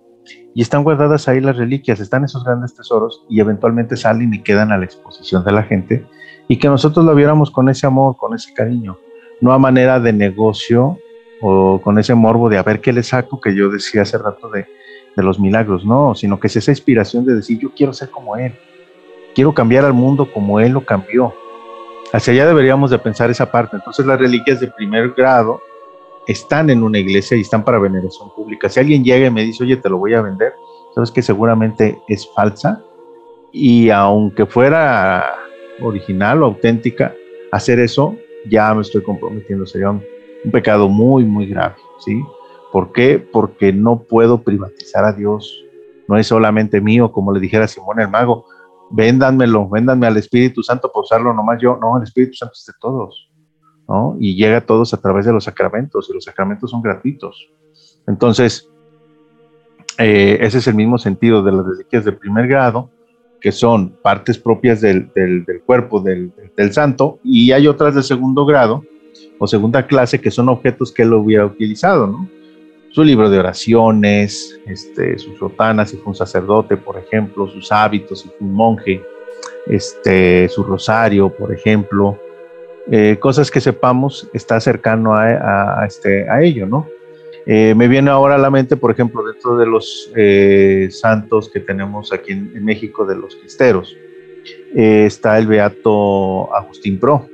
y están guardadas ahí las reliquias, están esos grandes tesoros y eventualmente salen y quedan a la exposición de la gente y que nosotros lo viéramos con ese amor, con ese cariño, no a manera de negocio o con ese morbo de a ver qué le saco que yo decía hace rato de, de los milagros, no, sino que es esa inspiración de decir yo quiero ser como Él, quiero cambiar al mundo como Él lo cambió, Hacia allá deberíamos de pensar esa parte. Entonces las reliquias de primer grado están en una iglesia y están para veneración pública. Si alguien llega y me dice, oye, te lo voy a vender, sabes que seguramente es falsa y aunque fuera original o auténtica, hacer eso ya me estoy comprometiendo, sería un, un pecado muy, muy grave, ¿sí? ¿Por qué? Porque no puedo privatizar a Dios. No es solamente mío, como le dijera Simón el mago, véndanmelo, véndanme al Espíritu Santo por usarlo nomás yo. No, el Espíritu Santo es de todos, ¿no? Y llega a todos a través de los sacramentos, y los sacramentos son gratuitos. Entonces, eh, ese es el mismo sentido de las reliquias de primer grado, que son partes propias del, cuerpo del, del, santo, y hay otras de segundo grado o segunda clase que son objetos que él hubiera utilizado, ¿no? Su libro de oraciones, este, sus sotanas si fue un sacerdote, por ejemplo, sus hábitos si fue un monje, este, su rosario, por ejemplo, eh, cosas que sepamos está cercano a, este, a ello, ¿no? Eh, me viene ahora a la mente, por ejemplo, dentro de los eh, santos que tenemos aquí en, México, de los cristeros, está el beato Agustín Pro.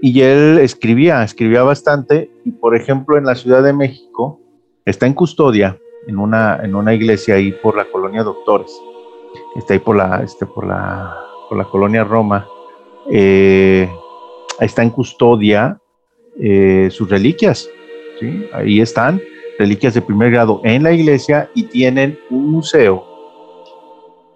Y él escribía, escribía bastante, y por ejemplo en la Ciudad de México, está en custodia en una, en una iglesia ahí por la colonia Doctores, está ahí por la, este, por la, por la colonia Roma, eh, está en custodia eh, sus reliquias, ¿sí? ahí están, reliquias de primer grado en la iglesia y tienen un museo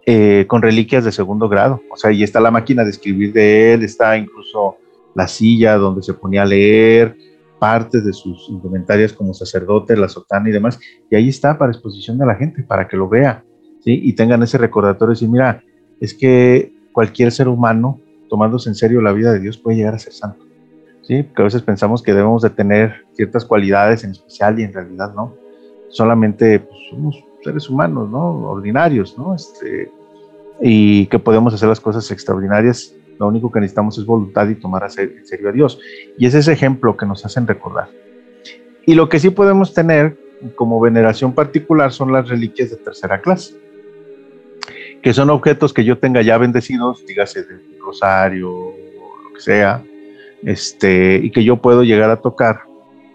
eh, con reliquias de segundo grado, o sea, ahí está la máquina de escribir de él, está incluso la silla donde se ponía a leer, partes de sus indumentarias como sacerdote, la sotana y demás, y ahí está para exposición de la gente, para que lo vea, ¿sí? Y tengan ese recordatorio y decir, mira, es que cualquier ser humano, tomándose en serio la vida de Dios, puede llegar a ser santo, ¿sí? Porque a veces pensamos que debemos de tener ciertas cualidades en especial y en realidad no. Solamente pues, somos seres humanos, ¿no? Ordinarios, ¿no? Este, y que podemos hacer las cosas extraordinarias lo único que necesitamos es voluntad y tomar en serio a Dios. Y es ese ejemplo que nos hacen recordar. Y lo que sí podemos tener como veneración particular son las reliquias de tercera clase, que son objetos que yo tenga ya bendecidos, dígase del rosario lo que sea, este, y que yo puedo llegar a tocar,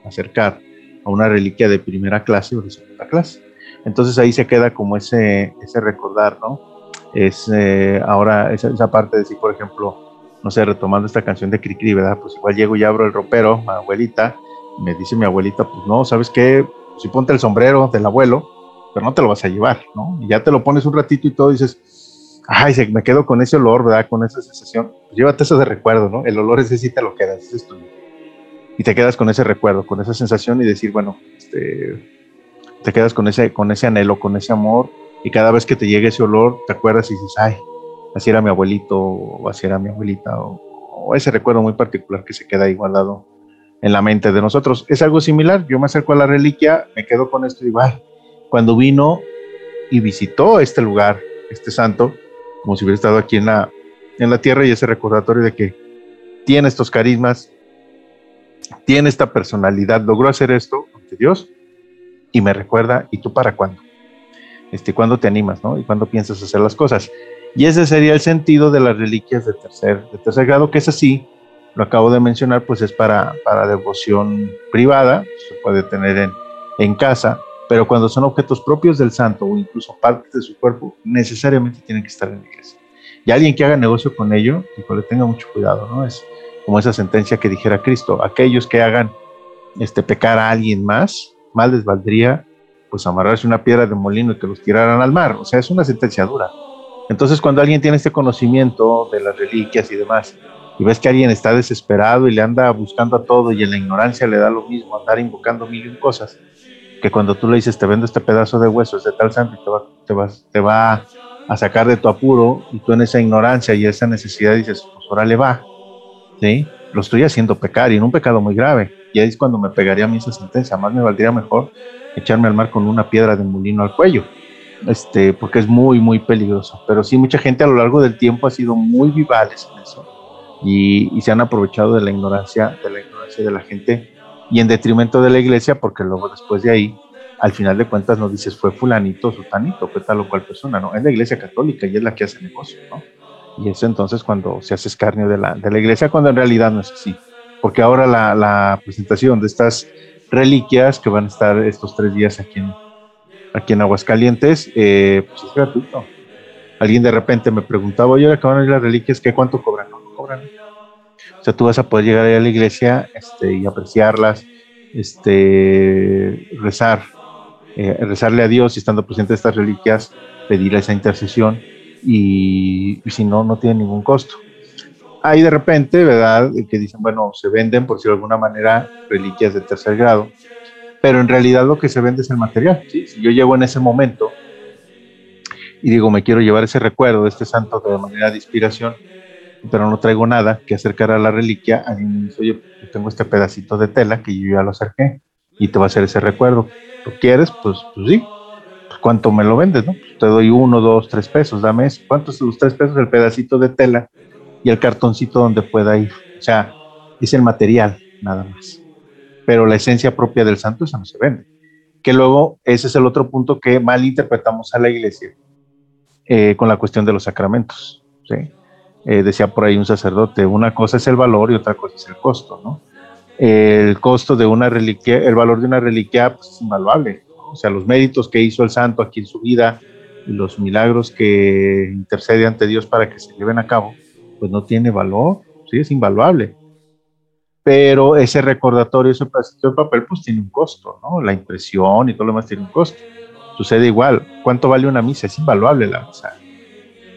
acercar a una reliquia de primera clase o de segunda clase. Entonces ahí se queda como ese, ese recordar, ¿no? Es eh, ahora esa, parte de decir, por ejemplo, no sé, retomando esta canción de Cricri, ¿verdad? Pues igual llego y abro el ropero, mi abuelita, me dice mi abuelita, pues no, ¿sabes qué? Si ponte el sombrero del abuelo, pero no te lo vas a llevar, ¿no? Y ya te lo pones un ratito y todo, dices, ay, me quedo con ese olor, ¿verdad? Con esa sensación. Pues llévate eso de recuerdo, ¿no? El olor ese sí te lo quedas, ese es tuyo. Y te quedas con ese recuerdo, con esa sensación y decir, bueno, este, te quedas con ese, con ese anhelo, con ese amor, y cada vez que te llegue ese olor, te acuerdas y dices, ay, así era mi abuelito, o así era mi abuelita, o, ese recuerdo muy particular que se queda ahí guardado en la mente de nosotros. Es algo similar, yo me acerco a la reliquia, me quedo con esto y digo, cuando vino y visitó este lugar, este santo, como si hubiera estado aquí en la, en la tierra y ese recordatorio de que tiene estos carismas, tiene esta personalidad, logró hacer esto ante Dios y me recuerda, ¿y tú para cuándo? Este, ¿Cuándo te animas, no? ¿Y cuándo piensas hacer las cosas? Y ese sería el sentido de las reliquias de tercer, de grado, que es así, lo acabo de mencionar, pues es para, para devoción privada, se puede tener en, en casa, pero cuando son objetos propios del santo o incluso partes de su cuerpo, necesariamente tienen que estar en la iglesia. Y alguien que haga negocio con ello, le tenga mucho cuidado, ¿no? Es como esa sentencia que dijera Cristo, aquellos que hagan este, pecar a alguien más, mal les valdría pues amarrarse una piedra de molino y que los tiraran al mar. O sea, es una sentencia dura. Entonces, cuando alguien tiene este conocimiento de las reliquias y demás, y ves que alguien está desesperado y le anda buscando a todo y en la ignorancia le da lo mismo, andar invocando mil y cosas, que cuando tú le dices, te vendo este pedazo de huesos de tal santo y te va, te, va, te va a sacar de tu apuro, y tú en esa ignorancia y esa necesidad dices, pues ahora le va, ¿sí? Lo estoy haciendo pecar y en un pecado muy grave. Y ahí es cuando me pegaría a mí esa sentencia. Más me valdría mejor echarme al mar con una piedra de molino al cuello, este, porque es muy, muy peligroso. Pero sí, mucha gente a lo largo del tiempo ha sido muy vivales en eso y, y se han aprovechado de la ignorancia, de la ignorancia de la gente y en detrimento de la iglesia, porque luego después de ahí, al final de cuentas nos dices fue fulanito, sutanito, fue tal o cual persona, ¿no? Es la iglesia católica y es la que hace negocio, ¿no? Y eso entonces cuando se hace escarnio de la, de la iglesia, cuando en realidad no es así porque ahora la, presentación de estas reliquias que van a estar estos tres días aquí en, aquí en Aguascalientes, eh, pues es gratuito. Alguien de repente me preguntaba, oye, ahora que van a ir las reliquias, ¿qué cuánto cobran? No, no cobran. O sea, tú vas a poder llegar a la iglesia este, y apreciarlas, este, rezar, eh, rezarle a Dios y estando presente estas reliquias, pedirle esa intercesión y, y si no, no tiene ningún costo hay de repente, ¿verdad?, que dicen, bueno, se venden, por si de alguna manera, reliquias de tercer grado, pero en realidad lo que se vende es el material. Si yo llego en ese momento y digo, me quiero llevar ese recuerdo de este santo de manera de inspiración, pero no traigo nada que acercar a la reliquia, alguien me dice, oye, yo tengo este pedacito de tela que yo ya lo acerqué y te va a hacer ese recuerdo. ¿Lo quieres? Pues, pues sí. Pues, ¿Cuánto me lo vendes? No? Pues te doy uno, dos, tres pesos, dame eso. ¿Cuántos son los tres pesos el pedacito de tela y el cartoncito donde pueda ir. O sea, es el material, nada más. Pero la esencia propia del santo, esa no se vende. Que luego, ese es el otro punto que mal interpretamos a la iglesia eh, con la cuestión de los sacramentos. ¿sí? Eh, decía por ahí un sacerdote, una cosa es el valor y otra cosa es el costo, ¿no? El costo de una reliquia, el valor de una reliquia pues, es invaluable. O sea, los méritos que hizo el santo aquí en su vida los milagros que intercede ante Dios para que se lleven a cabo, pues no tiene valor, sí, es invaluable. Pero ese recordatorio, ese pedacito de papel, pues tiene un costo, ¿no? La impresión y todo lo demás tiene un costo. Sucede igual, ¿cuánto vale una misa? Es invaluable la misa.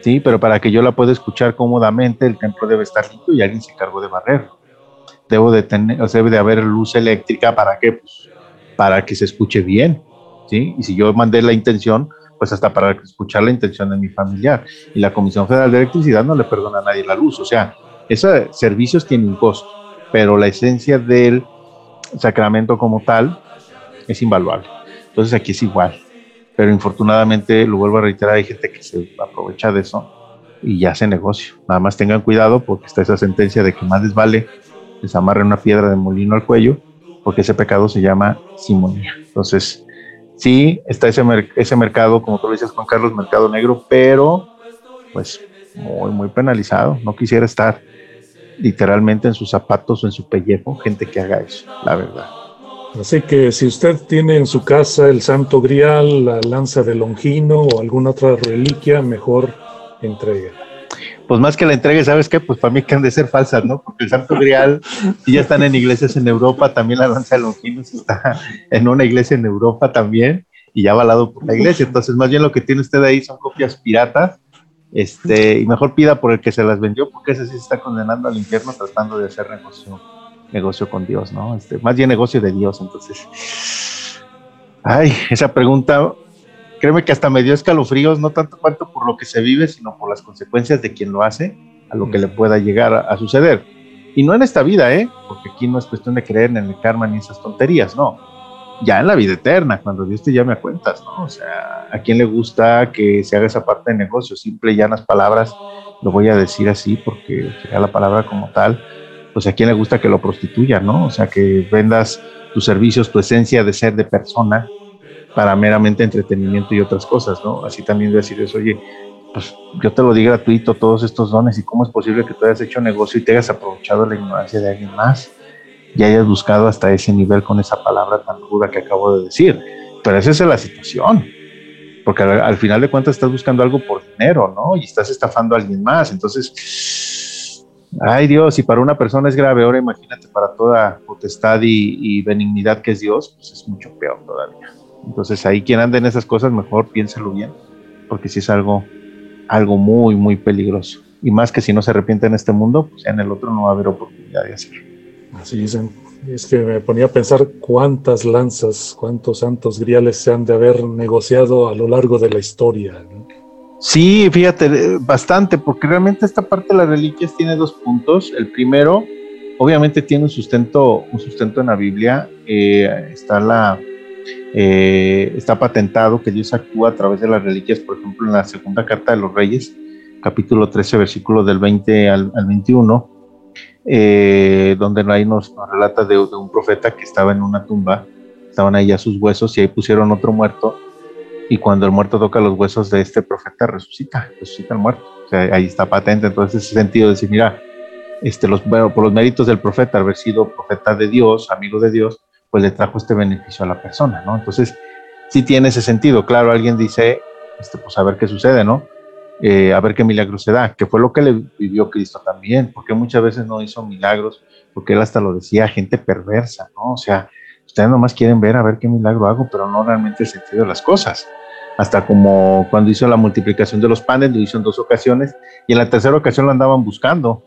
Sí, pero para que yo la pueda escuchar cómodamente, el templo debe estar limpio y alguien se encargó de barrer. Debo de tener, o sea, debe de haber luz eléctrica, ¿para qué? Pues para que se escuche bien, ¿sí? Y si yo mandé la intención, pues hasta para escuchar la intención de mi familiar. Y la Comisión Federal de Electricidad no le perdona a nadie la luz. O sea, esos servicios tienen un costo, pero la esencia del sacramento como tal es invaluable. Entonces aquí es igual. Pero infortunadamente, lo vuelvo a reiterar, hay gente que se aprovecha de eso y ya hace negocio. Nada más tengan cuidado porque está esa sentencia de que más les vale les amarren una piedra de molino al cuello porque ese pecado se llama simonía. Entonces, sí está ese, ese mercado, como tú lo dices, Juan Carlos, mercado negro, pero pues muy, muy penalizado. No quisiera estar literalmente en sus zapatos o en su pellejo, gente que haga eso, la verdad. Así que si usted tiene en su casa el Santo Grial, la lanza de Longino o alguna otra reliquia, mejor entregue. Pues más que la entregue, ¿sabes qué? Pues para mí que han de ser falsas, ¿no? Porque el Santo Grial, si ya están en iglesias en Europa, también la lanza de Longino está en una iglesia en Europa también y ya avalado por la iglesia. Entonces, más bien lo que tiene usted ahí son copias piratas este, y mejor pida por el que se las vendió, porque ese sí se está condenando al infierno tratando de hacer negocio, negocio con Dios, ¿no? Este, más bien negocio de Dios, entonces. Ay, esa pregunta, créeme que hasta me dio escalofríos, no tanto cuanto por lo que se vive, sino por las consecuencias de quien lo hace, a lo que le pueda llegar a, a suceder. Y no en esta vida, ¿eh? Porque aquí no es cuestión de creer en el karma ni esas tonterías, no ya en la vida eterna, cuando Dios te llame a cuentas, ¿no? O sea, ¿a quién le gusta que se haga esa parte de negocio? Simple y llanas palabras, lo voy a decir así porque sería la palabra como tal, pues a quién le gusta que lo prostituya, ¿no? O sea, que vendas tus servicios, tu esencia de ser de persona para meramente entretenimiento y otras cosas, ¿no? Así también decir eso, oye, pues yo te lo di gratuito todos estos dones y cómo es posible que tú hayas hecho negocio y te hayas aprovechado la ignorancia de alguien más y hayas buscado hasta ese nivel con esa palabra tan ruda que acabo de decir. Pero esa es la situación, porque al, final de cuentas estás buscando algo por dinero, ¿no? Y estás estafando a alguien más. Entonces, ay Dios, si para una persona es grave, ahora imagínate para toda potestad y, benignidad que es Dios, pues es mucho peor todavía. Entonces ahí quien anda en esas cosas, mejor piénselo bien, porque si es algo, algo muy, muy peligroso. Y más que si no se arrepiente en este mundo, pues en el otro no va a haber oportunidad de hacerlo. Así dicen. Es que me ponía a pensar cuántas lanzas, cuántos santos griales se han de haber negociado a lo largo de la historia. Sí, fíjate, eh, bastante, porque realmente esta parte de las reliquias tiene dos puntos. El primero, obviamente tiene un sustento, un sustento en la Biblia. Eh, está la eh, está patentado que Dios actúa a través de las reliquias, por ejemplo, en la segunda carta de los Reyes, capítulo 13, versículo del 20 al, al 21 eh, donde ahí nos, nos relata de, un profeta que estaba en una tumba, estaban ahí ya sus huesos y ahí pusieron otro muerto y cuando el muerto toca los huesos de este profeta resucita, resucita el muerto. O sea, ahí está patente, entonces ese sentido de decir, mira, este, por los méritos del profeta, haber sido profeta de Dios, amigo de Dios, pues le trajo este beneficio a la persona, ¿no? Entonces, sí tiene ese sentido. Claro, alguien dice, este, pues a ver qué sucede, ¿no? Eh, a ver qué milagro se da, que fue lo que le vivió Cristo también, porque muchas veces no hizo milagros, porque él hasta lo decía, gente perversa, ¿no? O sea, ustedes nomás quieren ver a ver qué milagro hago, pero no realmente el sentido de las cosas. Hasta como cuando hizo la multiplicación de los panes, lo hizo en dos ocasiones, y en la tercera ocasión lo andaban buscando.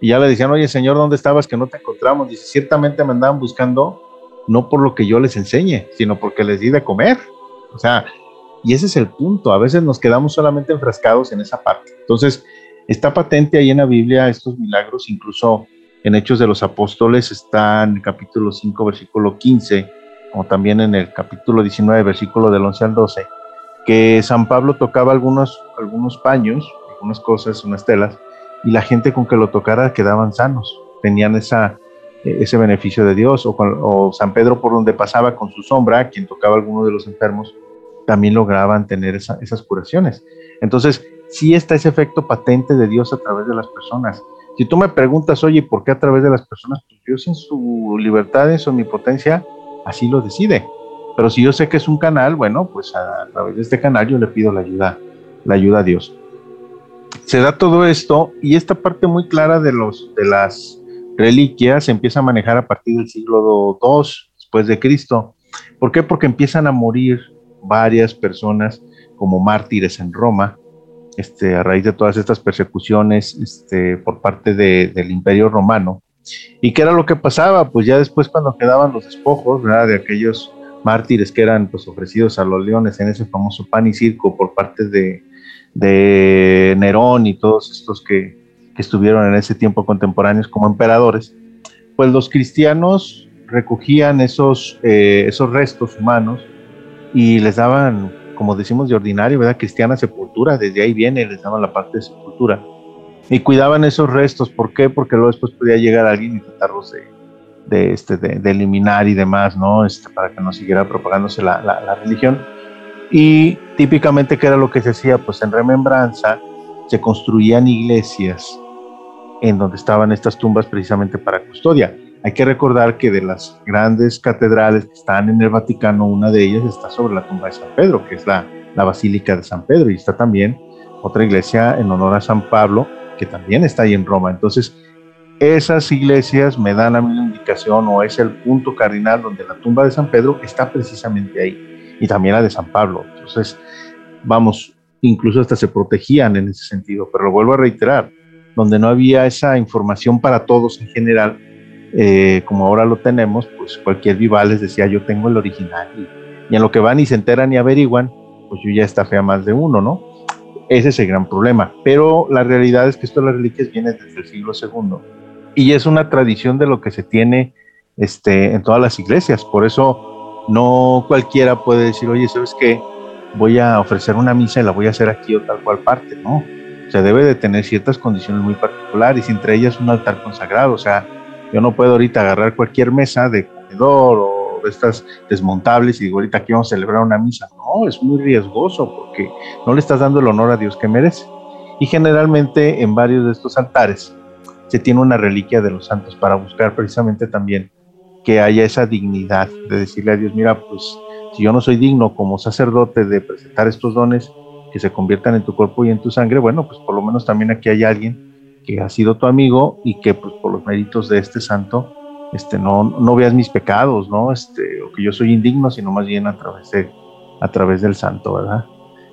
Y ya le decían, oye Señor, ¿dónde estabas que no te encontramos? Dice, ciertamente me andaban buscando, no por lo que yo les enseñe, sino porque les di de comer. O sea, y ese es el punto. A veces nos quedamos solamente enfrascados en esa parte. Entonces, está patente ahí en la Biblia estos milagros, incluso en Hechos de los Apóstoles está en el capítulo 5, versículo 15, como también en el capítulo 19, versículo del 11 al 12, que San Pablo tocaba algunos, algunos paños, algunas cosas, unas telas, y la gente con que lo tocara quedaban sanos, tenían esa, ese beneficio de Dios, o, San Pedro por donde pasaba con su sombra, quien tocaba a alguno de los enfermos, también lograban tener esas curaciones. Entonces, sí está ese efecto patente de Dios a través de las personas. Si tú me preguntas, oye, ¿por qué a través de las personas? Pues Dios en su libertad, en su omnipotencia, así lo decide. Pero si yo sé que es un canal, bueno, pues a, través de este canal yo le pido la ayuda, la ayuda a Dios. Se da todo esto y esta parte muy clara de, los, de las reliquias se empieza a manejar a partir del siglo II después de Cristo. ¿Por qué? Porque empiezan a morir varias personas como mártires en Roma, este, a raíz de todas estas persecuciones este, por parte del imperio romano. ¿Y qué era lo que pasaba? Pues ya después cuando quedaban los despojos de aquellos mártires que eran pues, ofrecidos a los leones en ese famoso pan y circo por parte de, de Nerón y todos estos que, que, estuvieron en ese tiempo contemporáneos como emperadores, pues los cristianos recogían esos, eh, esos restos humanos y les daban, como decimos de ordinario, ¿verdad? Cristiana sepultura, desde ahí viene, les daban la parte de sepultura. Y cuidaban esos restos, ¿por qué? Porque luego después podía llegar alguien y tratarlos de, este, de, eliminar y demás, ¿no? Este, para que no siguiera propagándose la, la religión. Y típicamente, ¿qué era lo que se hacía? Pues en remembranza se construían iglesias en donde estaban estas tumbas precisamente para custodia. hay que recordar que de las grandes catedrales que están en el Vaticano, una de ellas está sobre la tumba de San Pedro, que es la, la Basílica de San Pedro, y está también otra iglesia en honor a San Pablo, que también está ahí en Roma. Entonces, esas iglesias me dan a mí la indicación o es el punto cardinal donde la tumba de San Pedro está precisamente ahí y también la de San Pablo. Entonces, vamos, incluso hasta se protegían en ese sentido, pero lo vuelvo a reiterar, donde no había esa información para todos en general, eh, como ahora lo tenemos, pues cualquier vival les decía yo tengo el original y, en lo que van y se enteran y averiguan, pues yo ya está fea más de uno, ¿no? Ese es el gran problema. Pero la realidad es que esto de las reliquias viene desde el siglo II y es una tradición de lo que se tiene este, en todas las iglesias. Por eso no cualquiera puede decir, oye, ¿sabes qué? Voy a ofrecer una misa y la voy a hacer aquí o tal cual parte, ¿no? O sea, debe de tener ciertas condiciones muy particulares, entre ellas un altar consagrado. O sea, yo no puedo ahorita agarrar cualquier mesa de comedor o de estas desmontables y digo, ahorita aquí vamos a celebrar una misa. No, es muy riesgoso porque no le estás dando el honor a Dios que merece. Y generalmente en varios de estos altares se tiene una reliquia de los santos para buscar precisamente también que haya esa dignidad de decirle a Dios, mira, pues si yo no soy digno como sacerdote de presentar estos dones que se conviertan en tu cuerpo y en tu sangre, bueno, pues por lo menos también aquí hay alguien que ha sido tu amigo y que pues por los méritos de este santo, este, no, no veas mis pecados, ¿no? Este, o que yo soy indigno, sino más bien a través, de, a través del santo, ¿verdad?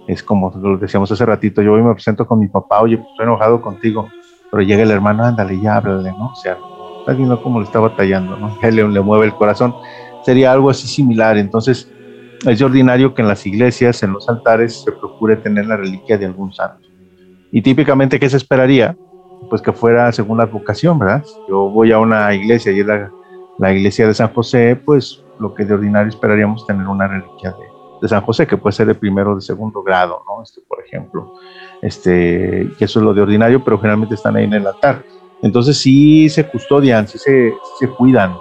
Es como lo decíamos hace ratito, yo hoy me presento con mi papá, oye, pues estoy enojado contigo, pero llega el hermano, ándale, ya háblale, ¿no? O sea, estás viendo cómo le está batallando, ¿no? Él le, le mueve el corazón. Sería algo así similar. Entonces, es ordinario que en las iglesias, en los altares, se procure tener la reliquia de algún santo. Y típicamente, ¿qué se esperaría? Pues que fuera según la vocación, ¿verdad? Yo voy a una iglesia y es la, iglesia de San José, pues lo que de ordinario esperaríamos tener una reliquia de, de San José, que puede ser de primero o de segundo grado, ¿no? Este, por ejemplo, este, que eso es lo de ordinario, pero generalmente están ahí en el altar. Entonces sí se custodian, sí se, se cuidan,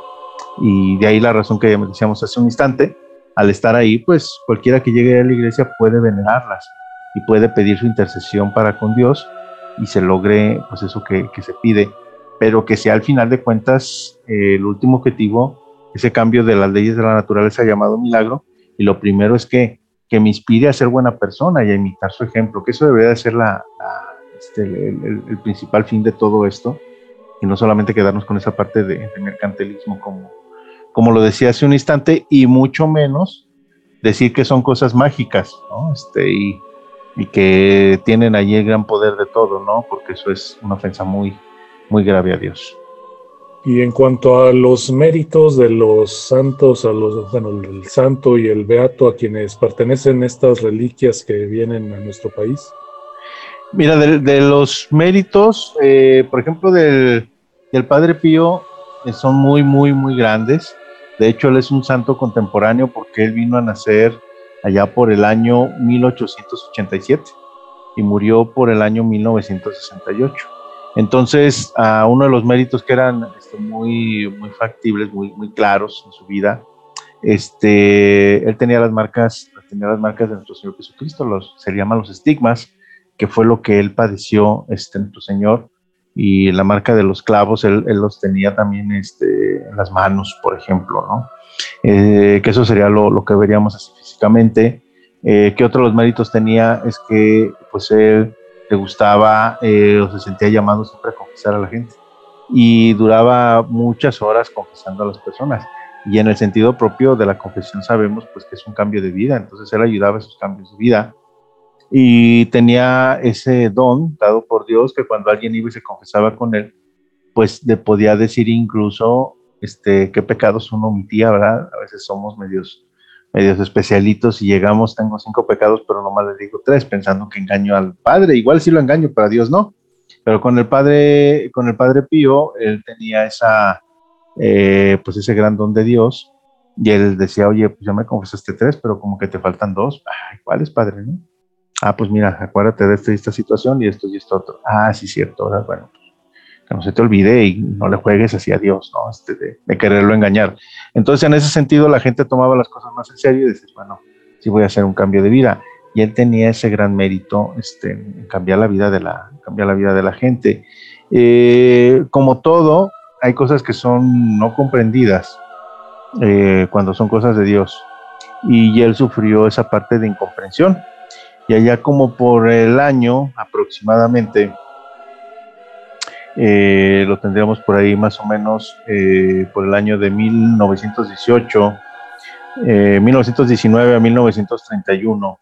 y de ahí la razón que ya decíamos hace un instante, al estar ahí, pues cualquiera que llegue a la iglesia puede venerarlas y puede pedir su intercesión para con Dios y se logre pues eso que, se pide, pero que sea al final de cuentas eh, el último objetivo, ese cambio de las leyes de la naturaleza llamado milagro, y lo primero es que, que me inspire a ser buena persona y a imitar su ejemplo, que eso debería de ser la, este, el, el, principal fin de todo esto, y no solamente quedarnos con esa parte de, de mercantilismo como, como lo decía hace un instante, y mucho menos decir que son cosas mágicas, ¿no? Este, y, y que tienen allí el gran poder de todo, ¿no? Porque eso es una ofensa muy, muy grave a Dios. Y en cuanto a los méritos de los santos, a los, bueno, el santo y el beato a quienes pertenecen estas reliquias que vienen a nuestro país. Mira, de, de los méritos, eh, por ejemplo, del, del Padre Pío, eh, son muy, muy, muy grandes. De hecho, él es un santo contemporáneo porque él vino a nacer allá por el año 1887 y murió por el año 1968. Entonces, a uno de los méritos que eran este, muy, muy factibles, muy, muy claros en su vida, este, él tenía las marcas, tenía las marcas de nuestro Señor Jesucristo, los, se llaman los estigmas, que fue lo que él padeció, este, nuestro Señor, y la marca de los clavos, él, él los tenía también este, en las manos, por ejemplo, ¿no? Eh, que eso sería lo, lo, que veríamos así físicamente. Eh, que otro de los méritos tenía es que, pues, él le gustaba eh, o se sentía llamado siempre a confesar a la gente. Y duraba muchas horas confesando a las personas. Y en el sentido propio de la confesión sabemos pues que es un cambio de vida. Entonces él ayudaba a esos cambios de vida y tenía ese don dado por Dios que cuando alguien iba y se confesaba con él pues le podía decir incluso este qué pecados uno omitía verdad a veces somos medios medios especialitos y llegamos, tengo cinco pecados, pero nomás le digo tres, pensando que engaño al Padre. Igual sí lo engaño, pero a Dios no. Pero con el Padre, con el Padre Pío, él tenía esa, eh, pues ese gran don de Dios y él decía, oye, pues ya me confesaste tres, pero como que te faltan dos. Ay, ¿cuál es Padre? No? Ah, pues mira, acuérdate de esta, esta situación y esto y esto otro. Ah, sí, cierto, ¿verdad? Bueno, que no se te olvide y no le juegues así a Dios, ¿no? Este, de, de, quererlo engañar. Entonces, en ese sentido, la gente tomaba las cosas más en serio y decía, bueno, sí voy a hacer un cambio de vida. Y él tenía ese gran mérito este, en cambiar la vida de la, cambiar la, vida de la gente. Eh, como todo, hay cosas que son no comprendidas eh, cuando son cosas de Dios. Y él sufrió esa parte de incomprensión. Y allá como por el año aproximadamente, eh, lo tendríamos por ahí más o menos eh, por el año de 1918, 1919 a 1931.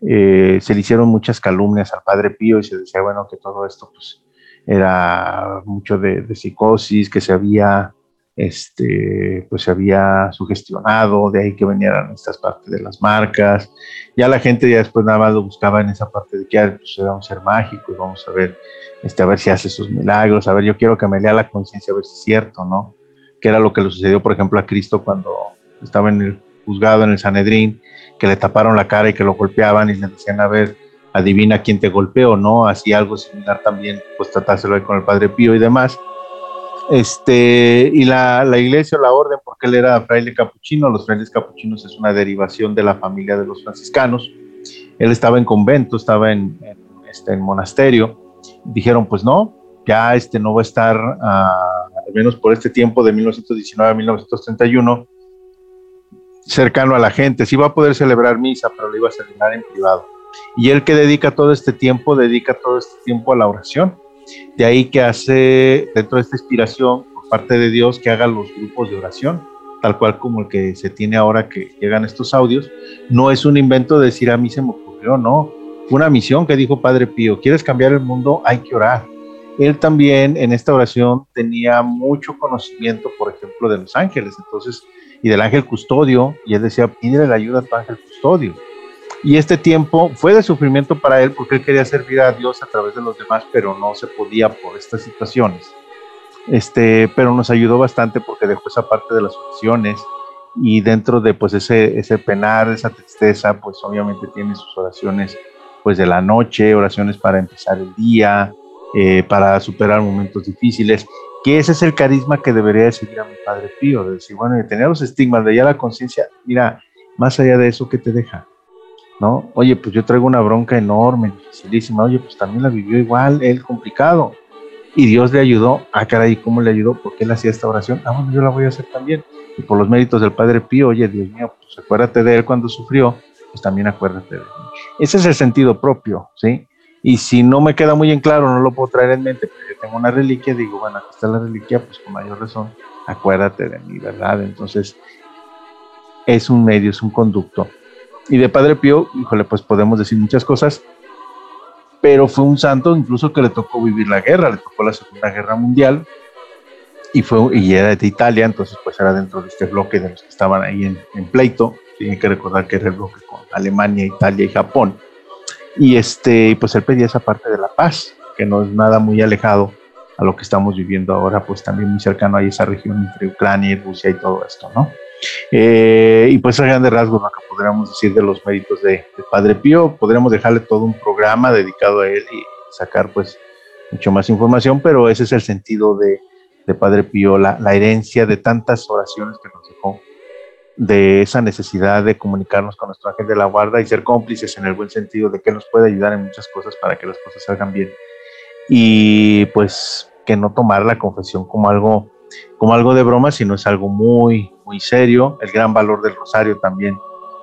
se le hicieron muchas calumnias al padre Pío y se decía, bueno, que todo esto pues era mucho de psicosis, que se había este, pues se había sugestionado, de ahí que venían estas partes de las marcas. Ya la gente ya después nada más lo buscaba en esa parte de que pues, vamos a ser mágicos, vamos a ver, este, a ver si hace sus milagros, a ver, yo quiero que me lea la conciencia, a ver si es cierto, ¿no? Que era lo que le sucedió, por ejemplo, a Cristo cuando estaba en el juzgado en el Sanedrín, que le taparon la cara y que lo golpeaban y le decían, a ver, adivina quién te golpeó, ¿no? Así algo similar también, pues tratárselo ahí con el Padre Pío y demás este, y la, la, iglesia o la orden, porque él era fraile capuchino, los frailes capuchinos es una derivación de la familia de los franciscanos. Él estaba en convento, estaba en, este, en monasterio. Dijeron, pues no, ya este no va a estar, ah, al menos por este tiempo de 1919 a 1931, cercano a la gente. Sí va a poder celebrar misa, pero lo iba a celebrar en privado. Y él que dedica todo este tiempo, dedica todo este tiempo a la oración de ahí que hace, dentro de esta inspiración por parte de Dios, que haga los grupos de oración, tal cual como el que se tiene ahora que llegan estos audios. No es un invento de decir a mí se me ocurrió, no. Una misión que dijo Padre Pío, ¿quieres cambiar el mundo? Hay que orar. Él también en esta oración tenía mucho conocimiento, por ejemplo, de los ángeles, entonces, y del ángel custodio, y él decía, pídele la ayuda a tu ángel custodio y este tiempo fue de sufrimiento para él porque él quería servir a Dios a través de los demás, pero no se podía por estas situaciones. Este, pero nos ayudó bastante porque dejó esa parte de las oraciones y dentro de pues ese, ese penar, esa tristeza, pues obviamente tiene sus oraciones pues de la noche, oraciones para empezar el día, eh, para superar momentos difíciles, que ese es el carisma que debería de seguir a mi Padre Pío, de decir, bueno, de tener los estigmas, de ya la conciencia, mira, más allá de eso, ¿qué te deja? ¿No? Oye, pues yo traigo una bronca enorme, dificilísima, oye, pues también la vivió igual, él complicado. Y Dios le ayudó, ah, caray, ¿cómo le ayudó? Porque él hacía esta oración, ah, bueno, yo la voy a hacer también. Y por los méritos del Padre Pío, oye, Dios mío, pues acuérdate de él cuando sufrió, pues también acuérdate de él. Ese es el sentido propio, ¿sí? Y si no me queda muy en claro, no lo puedo traer en mente, porque tengo una reliquia, digo, bueno, aquí está la reliquia, pues con mayor razón, acuérdate de mí, ¿verdad? Entonces, es un medio, es un conducto y de Padre Pío, híjole, pues podemos decir muchas cosas, pero fue un santo incluso que le tocó vivir la guerra, le tocó la Segunda Guerra Mundial y, fue, y era de Italia, entonces pues era dentro de este bloque de los que estaban ahí en, pleito. Tienen que recordar que era el bloque con Alemania, Italia y Japón. Y este, pues él pedía esa parte de la paz, que no es nada muy alejado a lo que estamos viviendo ahora, pues también muy cercano a esa región entre Ucrania y Rusia y todo esto, ¿no? Eh, y pues a grandes rasgos lo que podríamos decir de los méritos de, Padre Pío, podríamos dejarle todo un programa dedicado a él y sacar pues mucho más información, pero ese es el sentido de, Padre Pío, la, herencia de tantas oraciones que nos dejó, de esa necesidad de comunicarnos con nuestro ángel de la guarda y ser cómplices en el buen sentido de que nos puede ayudar en muchas cosas para que las cosas salgan bien. Y pues que no tomar la confesión como algo como algo de broma, sino es algo muy, muy serio. El gran valor del rosario también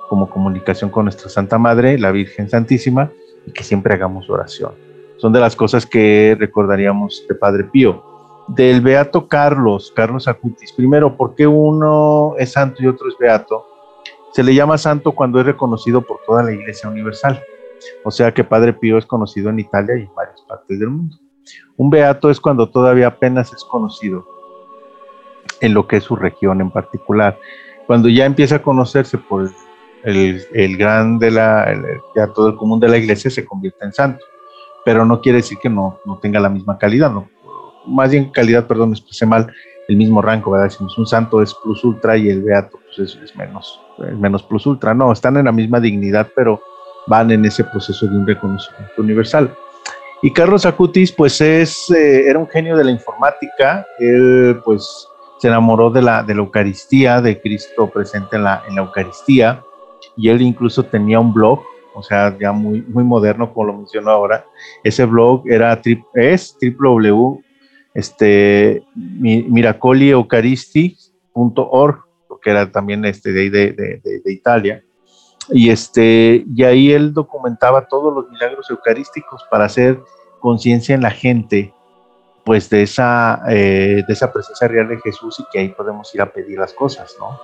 como comunicación con nuestra Santa Madre, la Virgen Santísima, y que siempre hagamos oración. Son de las cosas que recordaríamos de Padre Pío. Del Beato Carlos, Carlos Acutis. Primero, ¿por qué uno es santo y otro es beato? Se le llama santo cuando es reconocido por toda la Iglesia Universal. O sea que Padre Pío es conocido en Italia y en varias partes del mundo. Un beato es cuando todavía apenas es conocido en lo que es su región en particular. Cuando ya empieza a conocerse por el, el gran de la, ya todo el común de la iglesia se convierte en santo, pero no quiere decir que no, no tenga la misma calidad, no, más bien calidad, perdón, expresé mal, el mismo rango, ¿verdad? Decimos un santo es plus ultra y el beato pues es, menos, menos plus ultra, no, están en la misma dignidad, pero van en ese proceso de un reconocimiento universal. Y Carlos Acutis, pues es, eh, era un genio de la informática, él pues se enamoró de la, de la Eucaristía, de Cristo presente en la, en la Eucaristía, y él incluso tenía un blog, o sea, ya muy, muy moderno, como lo mencionó ahora. Ese blog era, es www, este, que era también este, de, de, de, de, Italia. Y, este, y ahí él documentaba todos los milagros eucarísticos para hacer conciencia en la gente pues de esa, eh, de esa presencia real de Jesús y que ahí podemos ir a pedir las cosas, ¿no?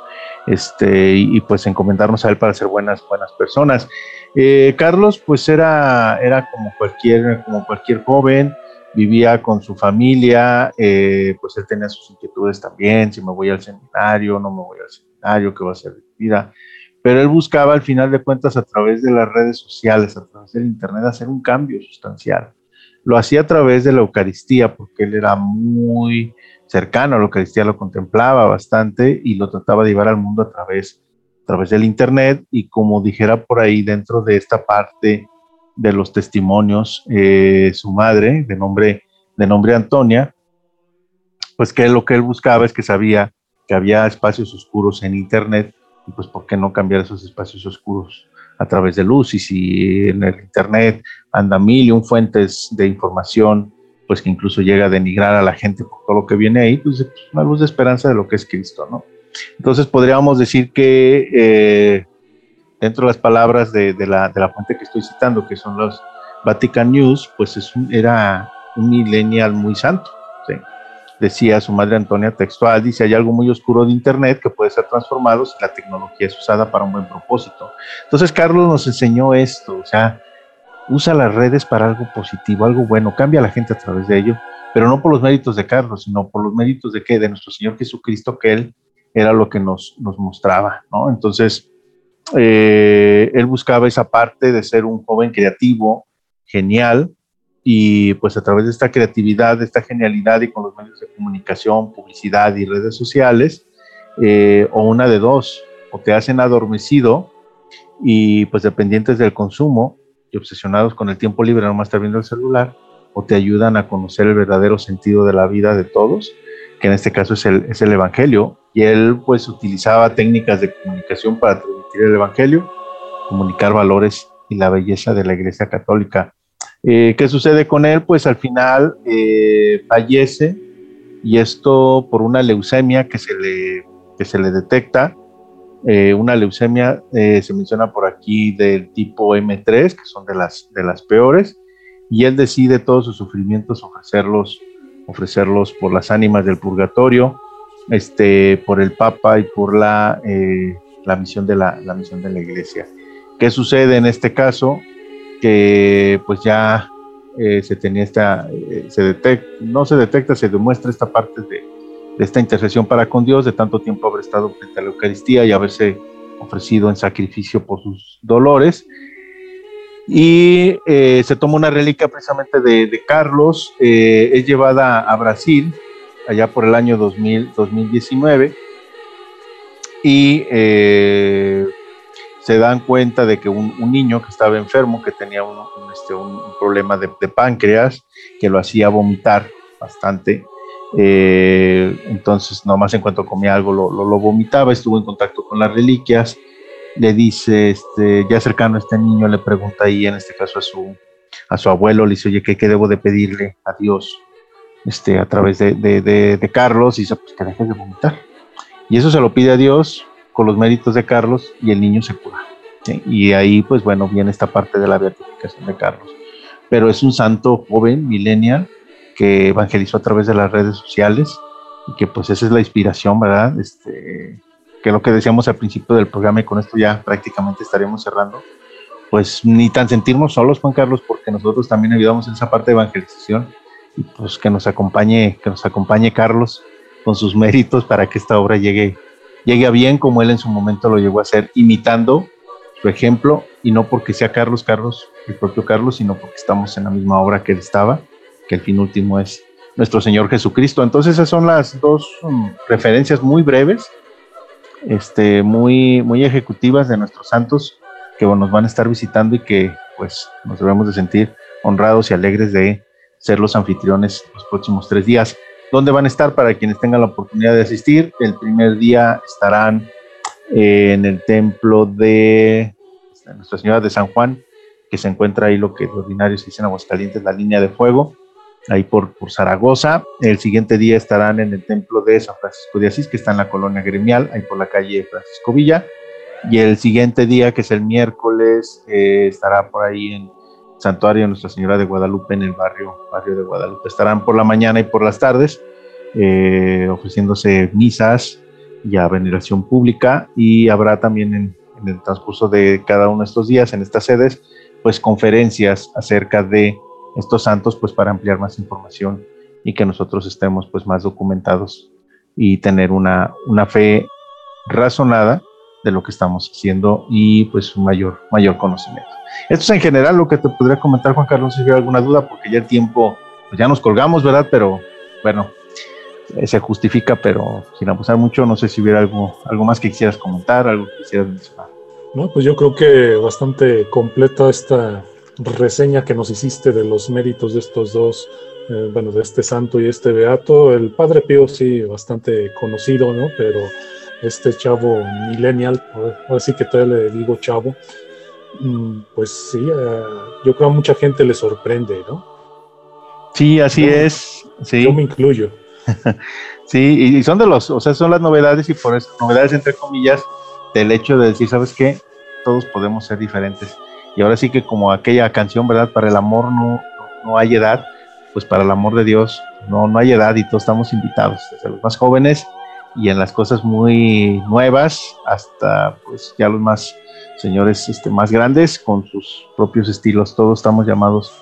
Este, y, pues encomendarnos a Él para ser buenas, buenas personas. Eh, Carlos, pues era, era como, cualquier, como cualquier joven, vivía con su familia, eh, pues él tenía sus inquietudes también, si me voy al seminario, no me voy al seminario, qué va a ser de vida. Pero él buscaba al final de cuentas a través de las redes sociales, a través del Internet, hacer un cambio sustancial lo hacía a través de la Eucaristía, porque él era muy cercano a la Eucaristía, lo contemplaba bastante y lo trataba de llevar al mundo a través, a través del Internet. Y como dijera por ahí dentro de esta parte de los testimonios, eh, su madre, de nombre, de nombre Antonia, pues que lo que él buscaba es que sabía que había espacios oscuros en Internet y pues por qué no cambiar esos espacios oscuros a través de luz y si en el Internet anda mil y un fuentes de información, pues que incluso llega a denigrar a la gente por todo lo que viene ahí, pues es una luz de esperanza de lo que es Cristo, ¿no? Entonces podríamos decir que eh, dentro de las palabras de, la, de, la, fuente que estoy citando, que son los Vatican News, pues es era un millennial muy santo. Decía su madre Antonia textual, dice, hay algo muy oscuro de Internet que puede ser transformado si la tecnología es usada para un buen propósito. Entonces Carlos nos enseñó esto, o sea, usa las redes para algo positivo, algo bueno, cambia a la gente a través de ello, pero no por los méritos de Carlos, sino por los méritos de qué, de nuestro Señor Jesucristo, que Él era lo que nos, nos mostraba, ¿no? Entonces, eh, Él buscaba esa parte de ser un joven creativo, genial, y pues a través de esta creatividad, de esta genialidad y con los medios de comunicación, publicidad y redes sociales, eh, o una de dos, o te hacen adormecido y pues dependientes del consumo y obsesionados con el tiempo libre, nomás estar viendo el celular, o te ayudan a conocer el verdadero sentido de la vida de todos, que en este caso es el, es el Evangelio, y él pues utilizaba técnicas de comunicación para transmitir el Evangelio, comunicar valores y la belleza de la Iglesia Católica eh, ¿Qué sucede con él? Pues al final eh, fallece y esto por una leucemia que se le, que se le detecta. Eh, una leucemia se menciona por aquí del tipo M3, que son de las, de las peores, y él decide todos sus sufrimientos ofrecerlos, ofrecerlos por las ánimas del purgatorio, este, por el Papa y por la, la, misión de la, la misión de la Iglesia. ¿Qué sucede en este caso? Que pues ya eh, se tenía esta, eh, se detecta, no se detecta, se demuestra esta parte de, esta intercesión para con Dios, de tanto tiempo haber estado frente a la Eucaristía y haberse ofrecido en sacrificio por sus dolores. Y eh, se toma una reliquia precisamente de, de Carlos, es llevada a Brasil, allá por el año 2000, 2019, y se dan cuenta de que un, niño que estaba enfermo, que tenía un, este, problema de, páncreas, que lo hacía vomitar bastante, eh, entonces nomás en cuanto comía algo lo, lo, vomitaba, estuvo en contacto con las reliquias, le dice, este, ya cercano a este niño, le pregunta ahí, en este caso a su, a su abuelo, le dice, oye, ¿qué, debo de pedirle a Dios este, a través de, de Carlos? Y dice, pues que deje de vomitar. Y eso se lo pide a Dios, con los méritos de Carlos y el niño se cura. Y ahí, pues bueno, viene esta parte de la beatificación de Carlos. Pero es un santo joven, millennial, que evangelizó a través de las redes sociales y que pues esa es la inspiración, ¿verdad? Este, que lo que decíamos al principio del programa y con esto ya prácticamente estaremos cerrando, pues ni tan sentirnos solos, Juan Carlos, porque nosotros también ayudamos en esa parte de evangelización y pues que nos acompañe, que nos acompañe Carlos con sus méritos para que esta obra llegue llegue a bien como él en su momento lo llegó a hacer, imitando su ejemplo y no porque sea Carlos Carlos, el propio Carlos, sino porque estamos en la misma obra que él estaba, que el fin último es nuestro Señor Jesucristo. Entonces esas son las dos um, referencias muy breves, este, muy, muy ejecutivas de nuestros santos que nos van a estar visitando y que pues nos debemos de sentir honrados y alegres de ser los anfitriones los próximos tres días. ¿Dónde van a estar para quienes tengan la oportunidad de asistir? El primer día estarán en el templo de Nuestra Señora de San Juan, que se encuentra ahí lo que los ordinarios dicen Aguascalientes, la línea de fuego. ahí por, por Zaragoza. El siguiente día estarán en el templo de San Francisco de Asís, que está en la colonia gremial, ahí por la calle Francisco Villa. Y el siguiente día, que es el miércoles, eh, estará por ahí en Santuario Nuestra Señora de Guadalupe, en el barrio, barrio de Guadalupe. Estarán por la mañana y por las tardes, eh, ofreciéndose misas y a veneración pública. Y habrá también en, en el transcurso de cada uno de estos días, en estas sedes, pues conferencias acerca de estos santos, pues para ampliar más información y que nosotros estemos pues más documentados y tener una, una fe razonada de lo que estamos haciendo y pues un mayor, mayor conocimiento. Esto es en general lo que te podría comentar, Juan Carlos, si hubiera alguna duda, porque ya el tiempo, pues ya nos colgamos, ¿verdad? Pero bueno, eh, se justifica, pero sin abusar mucho, no sé si hubiera algo, algo más que quisieras comentar, algo que quisieras mencionar. No, pues yo creo que bastante completa esta reseña que nos hiciste de los méritos de estos dos, eh, bueno, de este santo y este beato. El Padre Pío sí, bastante conocido, ¿no? Pero este chavo millennial, ahora sí que todavía le digo chavo, pues sí, eh, yo creo que a mucha gente le sorprende, ¿no? Sí, así es. Sí. Yo me incluyo. sí, y son de los, o sea, son las novedades y por eso, novedades entre comillas, del hecho de decir, ¿sabes qué? Todos podemos ser diferentes. Y ahora sí que como aquella canción, ¿verdad? Para el amor no, no hay edad, pues para el amor de Dios no, no hay edad y todos estamos invitados, desde los más jóvenes y en las cosas muy nuevas hasta pues ya los más señores este, más grandes con sus propios estilos. Todos estamos llamados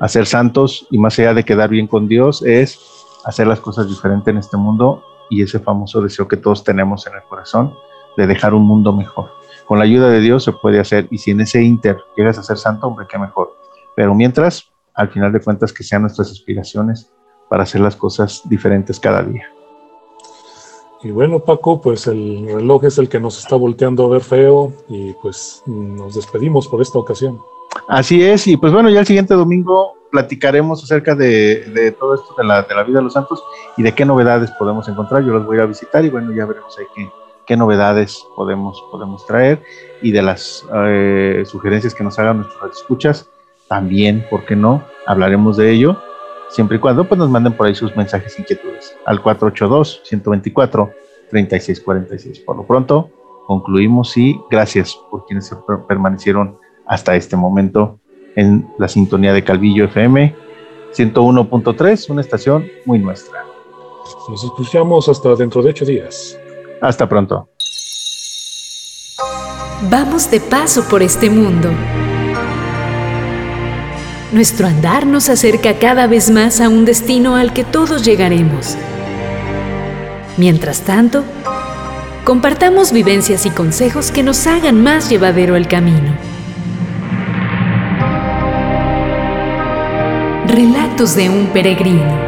a ser santos y más allá de quedar bien con Dios es hacer las cosas diferentes en este mundo y ese famoso deseo que todos tenemos en el corazón de dejar un mundo mejor. Con la ayuda de Dios se puede hacer y si en ese inter llegas a ser santo, hombre, qué mejor. Pero mientras, al final de cuentas, que sean nuestras aspiraciones para hacer las cosas diferentes cada día. Y bueno, Paco, pues el reloj es el que nos está volteando a ver feo y pues nos despedimos por esta ocasión. Así es, y pues bueno, ya el siguiente domingo platicaremos acerca de, todo esto de la, de la, vida de los santos y de qué novedades podemos encontrar. Yo los voy a visitar y bueno, ya veremos ahí qué, qué novedades podemos, podemos traer y de las eh, sugerencias que nos hagan nuestros escuchas. También, ¿por qué no? Hablaremos de ello siempre y cuando pues, nos manden por ahí sus mensajes e inquietudes al 482-124-3646. Por lo pronto, concluimos y gracias por quienes permanecieron hasta este momento en la sintonía de Calvillo FM 101.3, una estación muy nuestra. Nos escuchamos hasta dentro de ocho días. Hasta pronto. Vamos de paso por este mundo. Nuestro andar nos acerca cada vez más a un destino al que todos llegaremos. Mientras tanto, compartamos vivencias y consejos que nos hagan más llevadero el camino. Relatos de un peregrino.